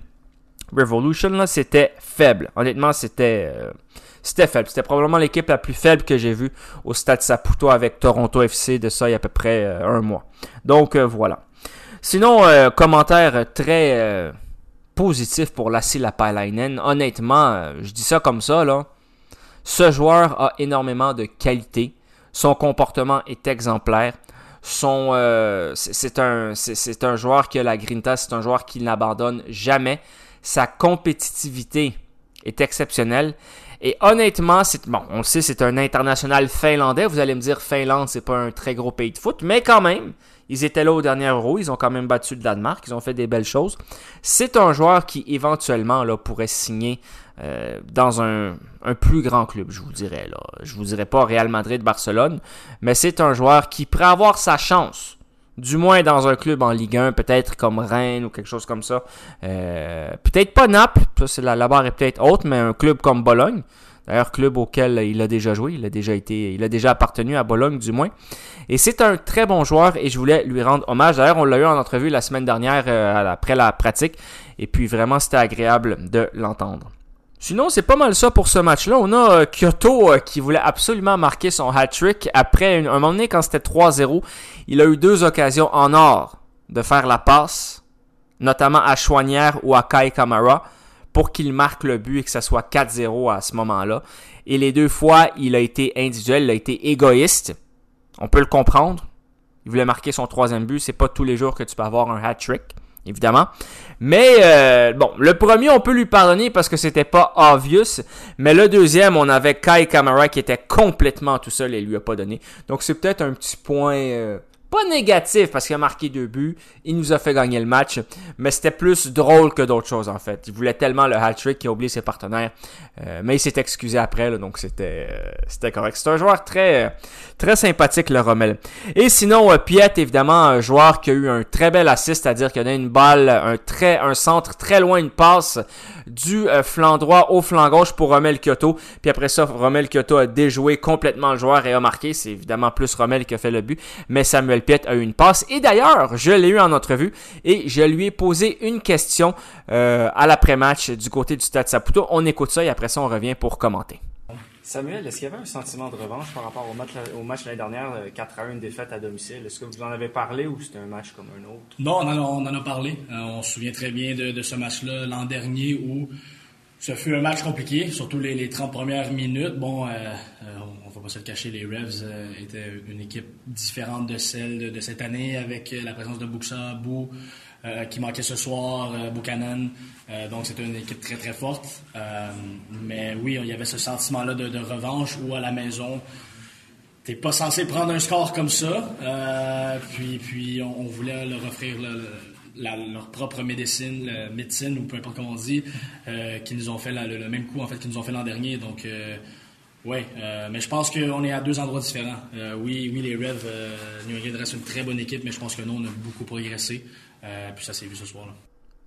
Revolution, là, c'était faible. Honnêtement, c'était euh, c'était faible. C'était probablement l'équipe la plus faible que j'ai vue au Stade Saputo avec Toronto FC de ça il y a à peu près euh, un mois. Donc euh, voilà. Sinon, commentaire très positif pour Lassie Lapalainen. Honnêtement, je dis ça comme ça, là. Ce joueur a énormément de qualité. Son comportement est exemplaire. C'est un, c'est un joueur qui a la grinta, c'est un joueur qui n'abandonne jamais. Sa compétitivité est exceptionnelle. Et honnêtement, c'est bon, on le sait, c'est un international finlandais. Vous allez me dire, Finlande, c'est pas un très gros pays de foot, mais quand même, ils étaient là au dernier Euro, ils ont quand même battu le Danemark, ils ont fait des belles choses. C'est un joueur qui éventuellement là, pourrait signer euh, dans un, un, plus grand club, je vous dirais. Là. Je vous dirais pas Real Madrid, Barcelone, mais c'est un joueur qui pourrait avoir sa chance du moins dans un club en Ligue 1, peut-être comme Rennes ou quelque chose comme ça. Euh, peut-être pas Naples, ça, la, la barre est peut-être haute, mais un club comme Bologne. D'ailleurs, club auquel il a déjà joué, il a déjà été, il a déjà appartenu à Bologne du moins. Et c'est un très bon joueur et je voulais lui rendre hommage. D'ailleurs, on l'a eu en entrevue la semaine dernière euh, après la pratique et puis vraiment c'était agréable de l'entendre. Sinon, c'est pas mal ça pour ce match-là. On a euh, Kyoto euh, qui voulait absolument marquer son hat-trick. Après un, moment donné, quand c'était 3-0, il a eu deux occasions en or de faire la passe, notamment à Chouanière ou à Kai Kamara, pour qu'il marque le but et que ça soit 4-0 à ce moment-là. Et les deux fois, il a été individuel, il a été égoïste. On peut le comprendre. Il voulait marquer son troisième but. C'est pas tous les jours que tu peux avoir un hat-trick évidemment. Mais euh, bon, le premier, on peut lui pardonner parce que c'était pas obvious. Mais le deuxième, on avait Kai Kamara qui était complètement tout seul et lui a pas donné. Donc c'est peut-être un petit point euh, pas négatif parce qu'il a marqué deux buts, il nous a fait gagner le match, mais c'était plus drôle que d'autres choses en fait. Il voulait tellement le hat-trick qu'il a oublié ses partenaires, euh, mais il s'est excusé après, là, donc c'était euh, c'était correct. C'est un joueur très très sympathique le Rommel. Et sinon euh, Piet évidemment un joueur qui a eu un très bel assist, c'est-à-dire qu'il a donné une balle, un très un centre très loin, une passe du flanc droit au flanc gauche pour Rommel Kyoto. Puis après ça, Rommel Kyoto a déjoué complètement le joueur et a marqué. C'est évidemment plus Rommel qui a fait le but, mais Samuel Piet a eu une passe. Et d'ailleurs, je l'ai eu en entrevue et je lui ai posé une question euh, à l'après-match du côté du Stade Saputo. On écoute ça et après ça, on revient pour commenter. Samuel, est-ce qu'il y avait un sentiment de revanche par rapport au match, au match l'année dernière, 4 euh, à 1, défaite à domicile? Est-ce que vous en avez parlé ou c'était un match comme un autre? Non, on en a, parlé. Euh, on se souvient très bien de, ce match-là l'an dernier où ce fut un match compliqué, surtout les, 30 premières minutes. Bon, on va pas se le cacher, les Revs euh, étaient une équipe différente de celle de, cette année avec euh, la présence de Buxa, Bou, euh, qui manquait ce soir, Buchanan. donc c'était une équipe très très forte. mais oui, il y avait ce sentiment-là de, revanche où à la maison, t'es pas censé prendre un score comme ça. puis puis on, voulait leur offrir leur propre médecine, médecine ou peu importe comment on dit, qui nous ont fait le, même coup en fait qu'ils nous ont fait l'an dernier. Donc oui, euh, mais je pense qu'on est à deux endroits différents. Euh, oui, oui, les Revs, euh, New England reste une très bonne équipe, mais je pense que nous, on a beaucoup progressé. puis ça s'est vu ce soir-là.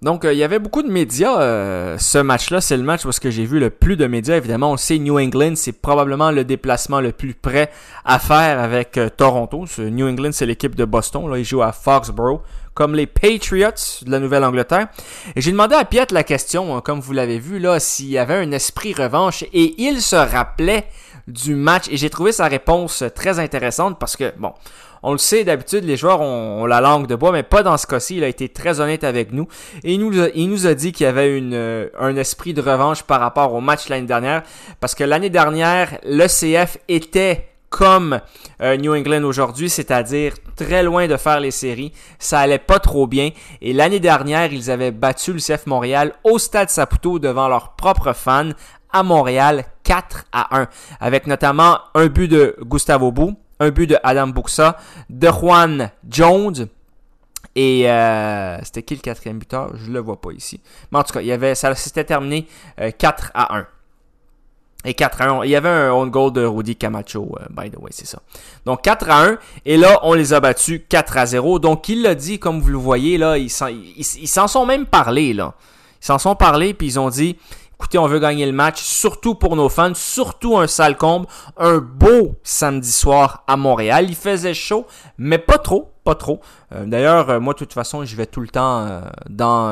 Donc, il y avait beaucoup de médias. ce match-là, c'est le match parce que j'ai vu le plus de médias. Évidemment, on sait New England, c'est probablement le déplacement le plus près à faire avec Toronto. New England, c'est l'équipe de Boston. Là, ils jouent à Foxborough comme les Patriots de la Nouvelle-Angleterre. Et j'ai demandé à Piet la question, hein, comme vous l'avez vu, là, s'il y avait un esprit revanche. Et il se rappelait du match. Et j'ai trouvé sa réponse très intéressante parce que, bon, on le sait, d'habitude, les joueurs ont, la langue de bois, mais pas dans ce cas-ci. Il a été très honnête avec nous. Et il nous a, dit qu'il y avait une, euh, un esprit de revanche par rapport au match l'année dernière. Parce que l'année dernière, le CF était comme euh, New England aujourd'hui, c'est-à-dire très loin de faire les séries. Ça allait pas trop bien. Et l'année dernière, ils avaient battu le CF Montréal au Stade Saputo devant leurs propres fans à Montréal 4 à 1. Avec notamment un but de Gustavo Bou, un but de Adam Buxa, de Juan Jones, et euh, c'était qui le quatrième buteur? Je le vois pas ici. Mais en tout cas, il ça s'était terminé 4 euh, à 1. Et 4 à 1. Il y avait un own goal de Rudy Camacho, euh, by the way, c'est ça. Donc 4 à 1. Et là, on les a battus 4 à 0. Donc il l'a dit, comme vous le voyez, là, ils s'en sont même parlé, là. Ils s'en sont parlé, puis ils ont dit, écoutez, on veut gagner le match, surtout pour nos fans, surtout un sale combe, un beau samedi soir à Montréal. Il faisait chaud, mais pas trop. Pas trop. Euh, d'ailleurs, euh, moi, de toute façon, je vais tout le temps euh, dans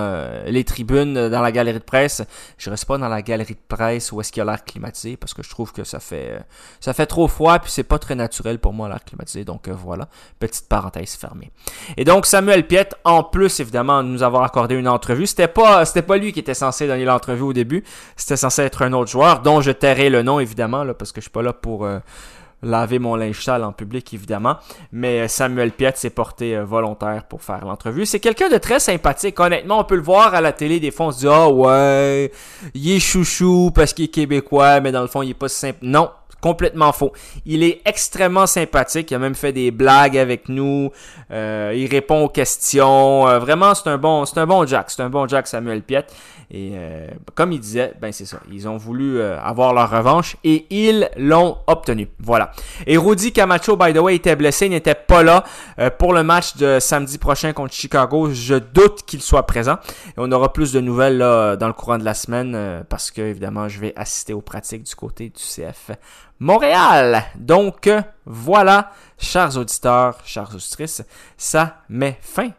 les tribunes, dans la galerie de presse. Je reste pas dans la galerie de presse où est-ce qu'il y a l'air climatisé parce que je trouve que ça fait ça fait trop froid puis c'est pas très naturel pour moi l'air climatisé. Donc voilà, petite parenthèse fermée. Et donc Samuel Piet, en plus évidemment de nous avoir accordé une entrevue, c'était pas c'était pas lui qui était censé donner l'entrevue au début, c'était censé être un autre joueur dont je tairai le nom évidemment là parce que je suis pas là pour laver mon linge sale en public, évidemment. Mais euh, Samuel Piet s'est porté euh, volontaire pour faire l'entrevue. C'est quelqu'un de très sympathique. Honnêtement, on peut le voir à la télé. Des fois, on se dit, ah ouais, il est chouchou parce qu'il est québécois, mais dans le fond, il est pas simple. Non, complètement faux. Il est extrêmement sympathique. Il a même fait des blagues avec nous. Euh, il répond aux questions. vraiment, c'est un bon, c'est un bon Jack. C'est un bon Jack Samuel Piet. Et euh, comme il disait, ben c'est ça. Ils ont voulu euh, avoir leur revanche et ils l'ont obtenu. Voilà. Et Rudy Camacho, by the way, était blessé, n'était pas là euh, pour le match de samedi prochain contre Chicago. Je doute qu'il soit présent. Et on aura plus de nouvelles là, dans le courant de la semaine parce que évidemment, je vais assister aux pratiques du côté du CF Montréal. Donc voilà, chers auditeurs, chères auditrices, ça met fin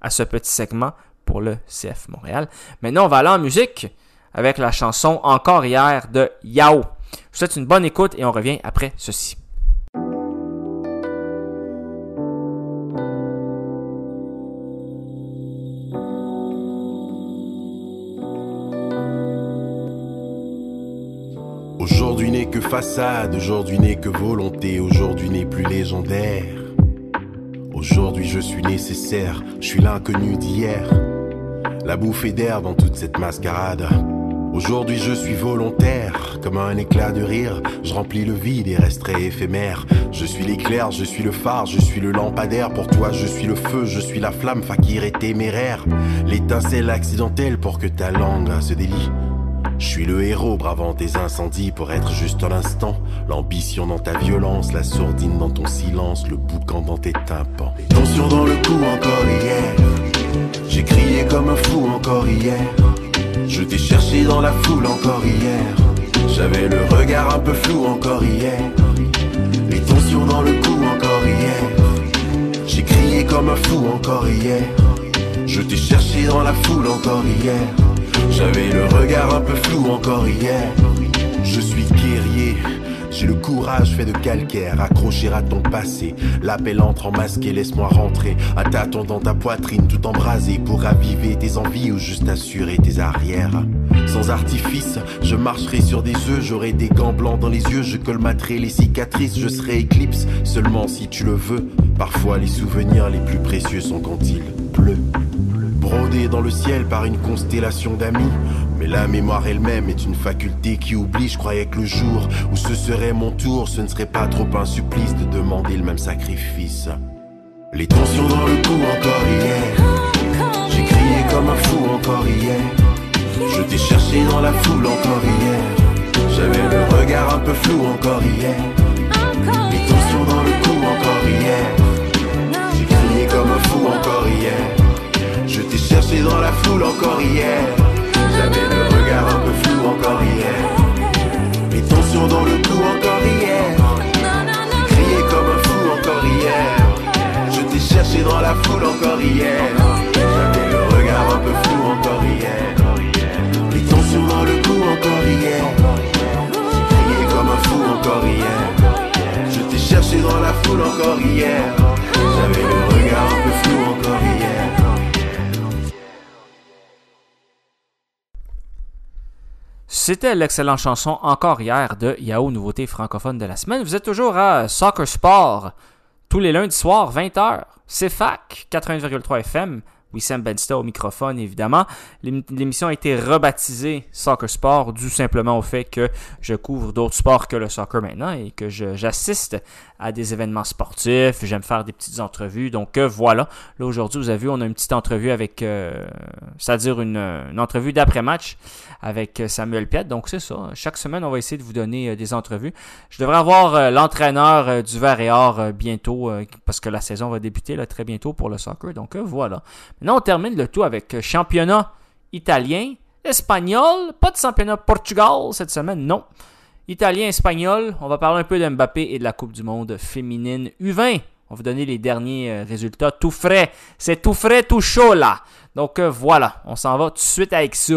à ce petit segment pour le CF Montréal. Maintenant, on va aller en musique avec la chanson Encore hier de Yao. Je vous souhaite une bonne écoute et on revient après ceci. Aujourd'hui n'est que façade, aujourd'hui n'est que volonté, aujourd'hui n'est plus légendaire. Aujourd'hui je suis nécessaire, je suis l'inconnu d'hier. La bouffée d'air dans toute cette mascarade. Aujourd'hui je suis volontaire, comme un éclat de rire, je remplis le vide et resterai éphémère. Je suis l'éclair, je suis le phare, je suis le lampadaire, pour toi je suis le feu, je suis la flamme, fakir et téméraire. L'étincelle accidentelle pour que ta langue se délie. Je suis le héros bravant tes incendies pour être juste un instant. L'ambition dans ta violence, la sourdine dans ton silence, le boucan dans tes tympans. Tension dans le cou encore hier. Comme un fou encore hier. Je t'ai cherché dans la foule encore hier. J'avais le regard un peu flou encore hier. Les tensions dans le cou encore hier. J'ai crié comme un fou encore hier. Je t'ai cherché dans la foule encore hier. J'avais le regard un peu flou encore hier. Je suis guerrier. J'ai le courage fait de calcaire, accrocher à ton passé. L'appel entre en masqué, laisse-moi rentrer. À tâtons dans ta poitrine, tout embrasé pour raviver tes envies ou juste assurer tes arrières. Sans artifice, je marcherai sur des œufs, j'aurai des gants blancs dans les yeux, je colmaterai les cicatrices, je serai éclipse seulement si tu le veux. Parfois les souvenirs les plus précieux sont quand il pleut. Brodé dans le ciel par une constellation d'amis, mais la mémoire elle-même est une faculté qui oublie. Je croyais que le jour où ce serait mon tour, ce ne serait pas trop un supplice de demander le même sacrifice. Les tensions dans le cou encore hier. J'ai crié comme un fou encore hier. Je t'ai cherché dans la foule encore hier. J'avais le regard un peu flou encore hier. Les tensions dans le cou encore hier. J'ai crié comme un fou encore hier. Je t'ai cherché dans la foule encore hier. C'était l'excellente chanson Encore hier de Yahoo Nouveauté francophone de la semaine. Vous êtes toujours à Soccer Sport tous les lundis soirs, 20h. C'est FAC, 80,3 FM. Wissam Bensta au microphone, évidemment. L'émission a été rebaptisée Soccer Sport dû simplement au fait que je couvre d'autres sports que le soccer maintenant et que j'assiste à des événements sportifs. J'aime faire des petites entrevues. Donc euh, voilà. Là aujourd'hui, vous avez vu, on a une petite entrevue avec, euh, c'est-à-dire une, entrevue d'après-match avec Samuel Piet. Donc c'est ça. Chaque semaine, on va essayer de vous donner euh, des entrevues. Je devrais avoir euh, l'entraîneur euh, du Vert et Or bientôt parce que la saison va débuter très bientôt pour le soccer. Donc voilà. Maintenant, on termine le tout avec championnat italien, espagnol, pas de championnat Portugal cette semaine, non. Italien, espagnol, on va parler un peu de Mbappé et de la Coupe du Monde féminine U20. On va vous donner les derniers euh, résultats tout frais. C'est tout frais, tout chaud là. Donc euh, voilà, on s'en va tout de suite avec ça.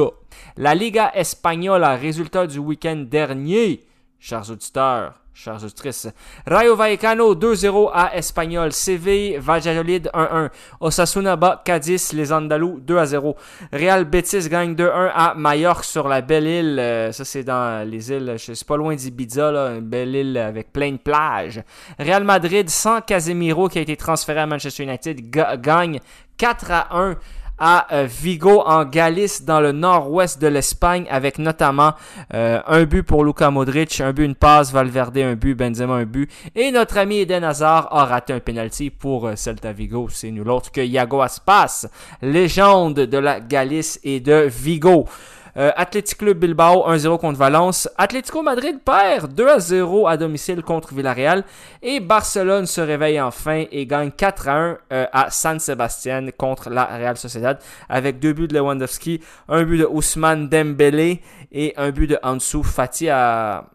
La Liga Espagnole, résultat du week-end dernier, chers auditeurs chers auditrices. Rayo Vallecano 2-0 à Espagnol. CV Valladolid 1-1. Osasuna bat Cadiz, les Andalous 2-0. Real Betis gagne 2-1 à Majorque sur la belle île. Euh, ça, c'est dans les îles, je sais pas loin d'Ibiza, une belle île avec plein de plages. Real Madrid sans Casemiro qui a été transféré à Manchester United gagne 4 1 à euh, Vigo en Galice dans le nord-ouest de l'Espagne avec notamment euh, un but pour Luka Modric, un but, une passe, Valverde un but, Benzema un but et notre ami Eden Hazard a raté un penalty pour euh, Celta Vigo, c'est nul autre que Iago Aspas, légende de la Galice et de Vigo. Euh, Athletic Club Bilbao 1-0 contre Valence. Atlético Madrid perd 2-0 à domicile contre Villarreal. Et Barcelone se réveille enfin et gagne 4-1 euh, à San Sebastian contre la Real Sociedad avec deux buts de Lewandowski, un but de Ousmane Dembélé et un but de Ansu Fati à...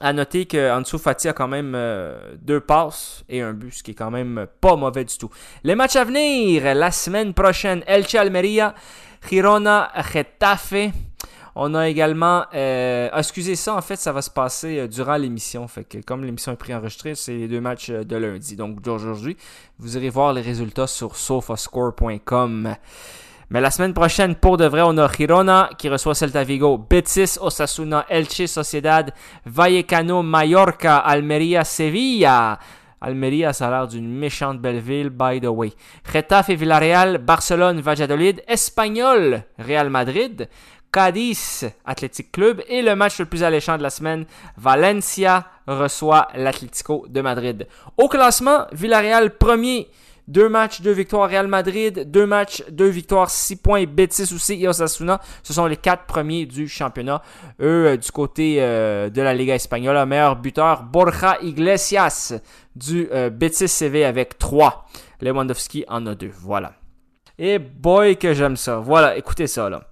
À noter que Ansu Fati a quand même euh, deux passes et un but, ce qui est quand même pas mauvais du tout. Les matchs à venir, la semaine prochaine, Elche Almeria, Girona, Getafe. On a également, euh, ah, excusez ça, en fait, ça va se passer euh, durant l'émission. Fait que comme l'émission est préenregistrée, c'est les deux matchs euh, de lundi. Donc d'aujourd'hui, vous irez voir les résultats sur sofascore.com. Mais la semaine prochaine, pour de vrai, on a Girona qui reçoit Celta Vigo, Betis, Osasuna, Elche, Sociedad, Vallecano, Mallorca, Almeria, Sevilla. Almeria, ça a l'air d'une méchante belle ville, by the way. Getafe et Villarreal, Barcelone, Valladolid, Espagnol, Real Madrid, Cadiz, Athletic Club et le match le plus alléchant de la semaine, Valencia reçoit l'Atlético de Madrid. Au classement, Villarreal premier deux matchs, deux victoires Real Madrid. Deux matchs, deux victoires, six points. Betis aussi et. Ce sont les quatre premiers du championnat. Eux, euh, du côté euh, de la Liga espagnole, le meilleur buteur, Borja Iglesias du euh, Betis CV avec trois. Lewandowski en a deux. Voilà. Et boy que j'aime ça. Voilà, écoutez ça là.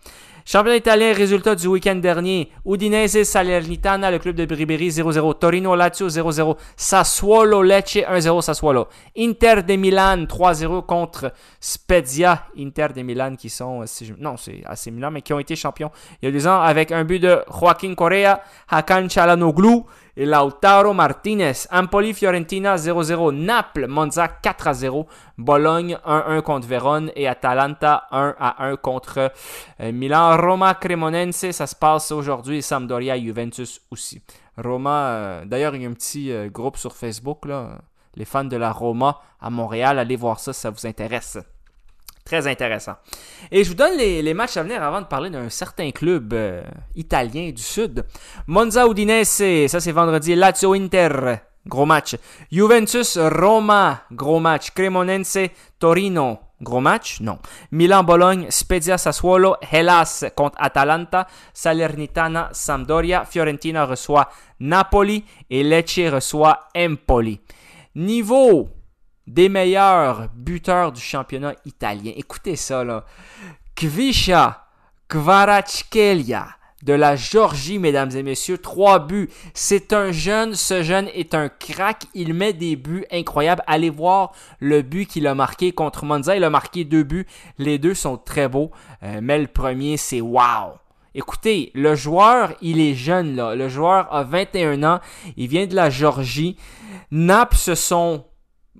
Championnat italien, résultat du week-end dernier. Udinese, Salernitana, le club de Briberi 0-0. Torino, Lazio 0-0. Sassuolo, Lecce 1-0 Sassuolo. Inter de Milan 3-0 contre Spezia. Inter de Milan qui sont, non c'est assez Milan, mais qui ont été champions il y a deux ans avec un but de Joaquin Correa, Hakan Chalanoglu et Lautaro Martinez. Empoli, Fiorentina 0-0. Naples, Monza 4-0. Bologne 1-1 contre Vérone et Atalanta 1-1 contre euh, Milan. Roma, Cremonense, ça se passe aujourd'hui. Sampdoria, Juventus aussi. Roma, euh, d'ailleurs, il y a un petit euh, groupe sur Facebook, là, les fans de la Roma à Montréal. Allez voir ça si ça vous intéresse. Très intéressant. Et je vous donne les, matchs à venir avant de parler d'un certain club euh, italien du Sud. Monza Udinese, ça c'est vendredi. Lazio Inter, gros match. Juventus Roma, gros match. Cremonense Torino, gros match? Non. Milan Bologne, Spezia Sassuolo, Hellas contre Atalanta, Salernitana Sampdoria, Fiorentina reçoit Napoli et Lecce reçoit Empoli. Niveau des meilleurs buteurs du championnat italien. Écoutez ça, là. Kvisha Kvaratskhelia de la Georgie, mesdames et messieurs. Trois buts. C'est un jeune. Ce jeune est un crack. Il met des buts incroyables. Allez voir le but qu'il a marqué contre Monza. Il a marqué deux buts. Les deux sont très beaux. Euh, mais le premier, c'est wow. Écoutez, le joueur, il est jeune là. Le joueur a 21 ans. Il vient de la Georgie. Naples se sont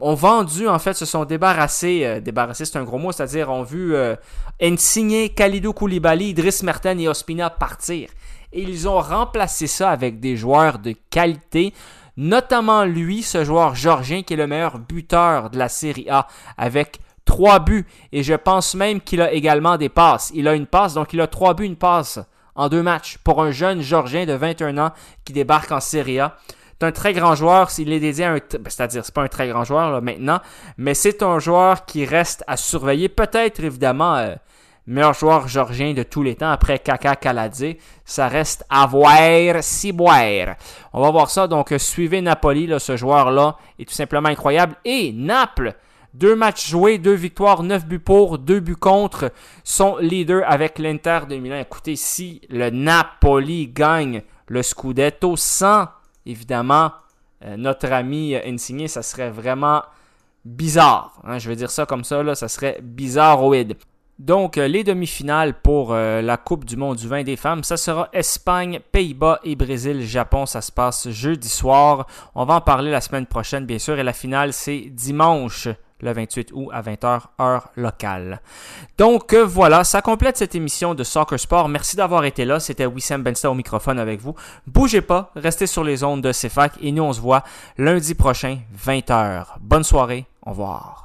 ont vendu, en fait, se sont débarrassés, euh, débarrassés c'est un gros mot, c'est-à-dire ont vu euh, Insigne, Khalidou Koulibaly, Idriss Merten et Ospina partir. Et ils ont remplacé ça avec des joueurs de qualité, notamment lui, ce joueur georgien qui est le meilleur buteur de la Série A, avec trois buts. Et je pense même qu'il a également des passes. Il a une passe, donc il a trois buts, une passe en deux matchs pour un jeune georgien de 21 ans qui débarque en Série A. Un très grand joueur. S'il est dédié à un. Ben, c'est-à-dire, c'est pas un très grand joueur là, maintenant, mais c'est un joueur qui reste à surveiller. Peut-être, évidemment, euh, meilleur joueur georgien de tous les temps après Kaka Kaladze. Ça reste à voir, si boire. On va voir ça. Donc, suivez Napoli, là, ce joueur-là est tout simplement incroyable. Et Naples. Deux matchs joués, deux victoires, neuf buts pour, deux buts contre. Son leader avec l'Inter de Milan. Écoutez, si le Napoli gagne le Scudetto sans évidemment, euh, notre ami Insigné, ça serait vraiment bizarre. Hein, je vais dire ça comme ça, là, ça serait bizarroïde. Donc, euh, les demi-finales pour euh, la Coupe du monde du vin des femmes, ça sera Espagne, Pays-Bas et Brésil, Japon. Ça se passe jeudi soir. On va en parler la semaine prochaine, bien sûr. Et la finale, c'est dimanche le 28 août à 20h heure locale. Donc euh, voilà, ça complète cette émission de Soccer Sport. Merci d'avoir été là. C'était Wissam Bensta au microphone avec vous. Bougez pas, restez sur les ondes de CFAC et nous on se voit lundi prochain 20h. Bonne soirée, au revoir.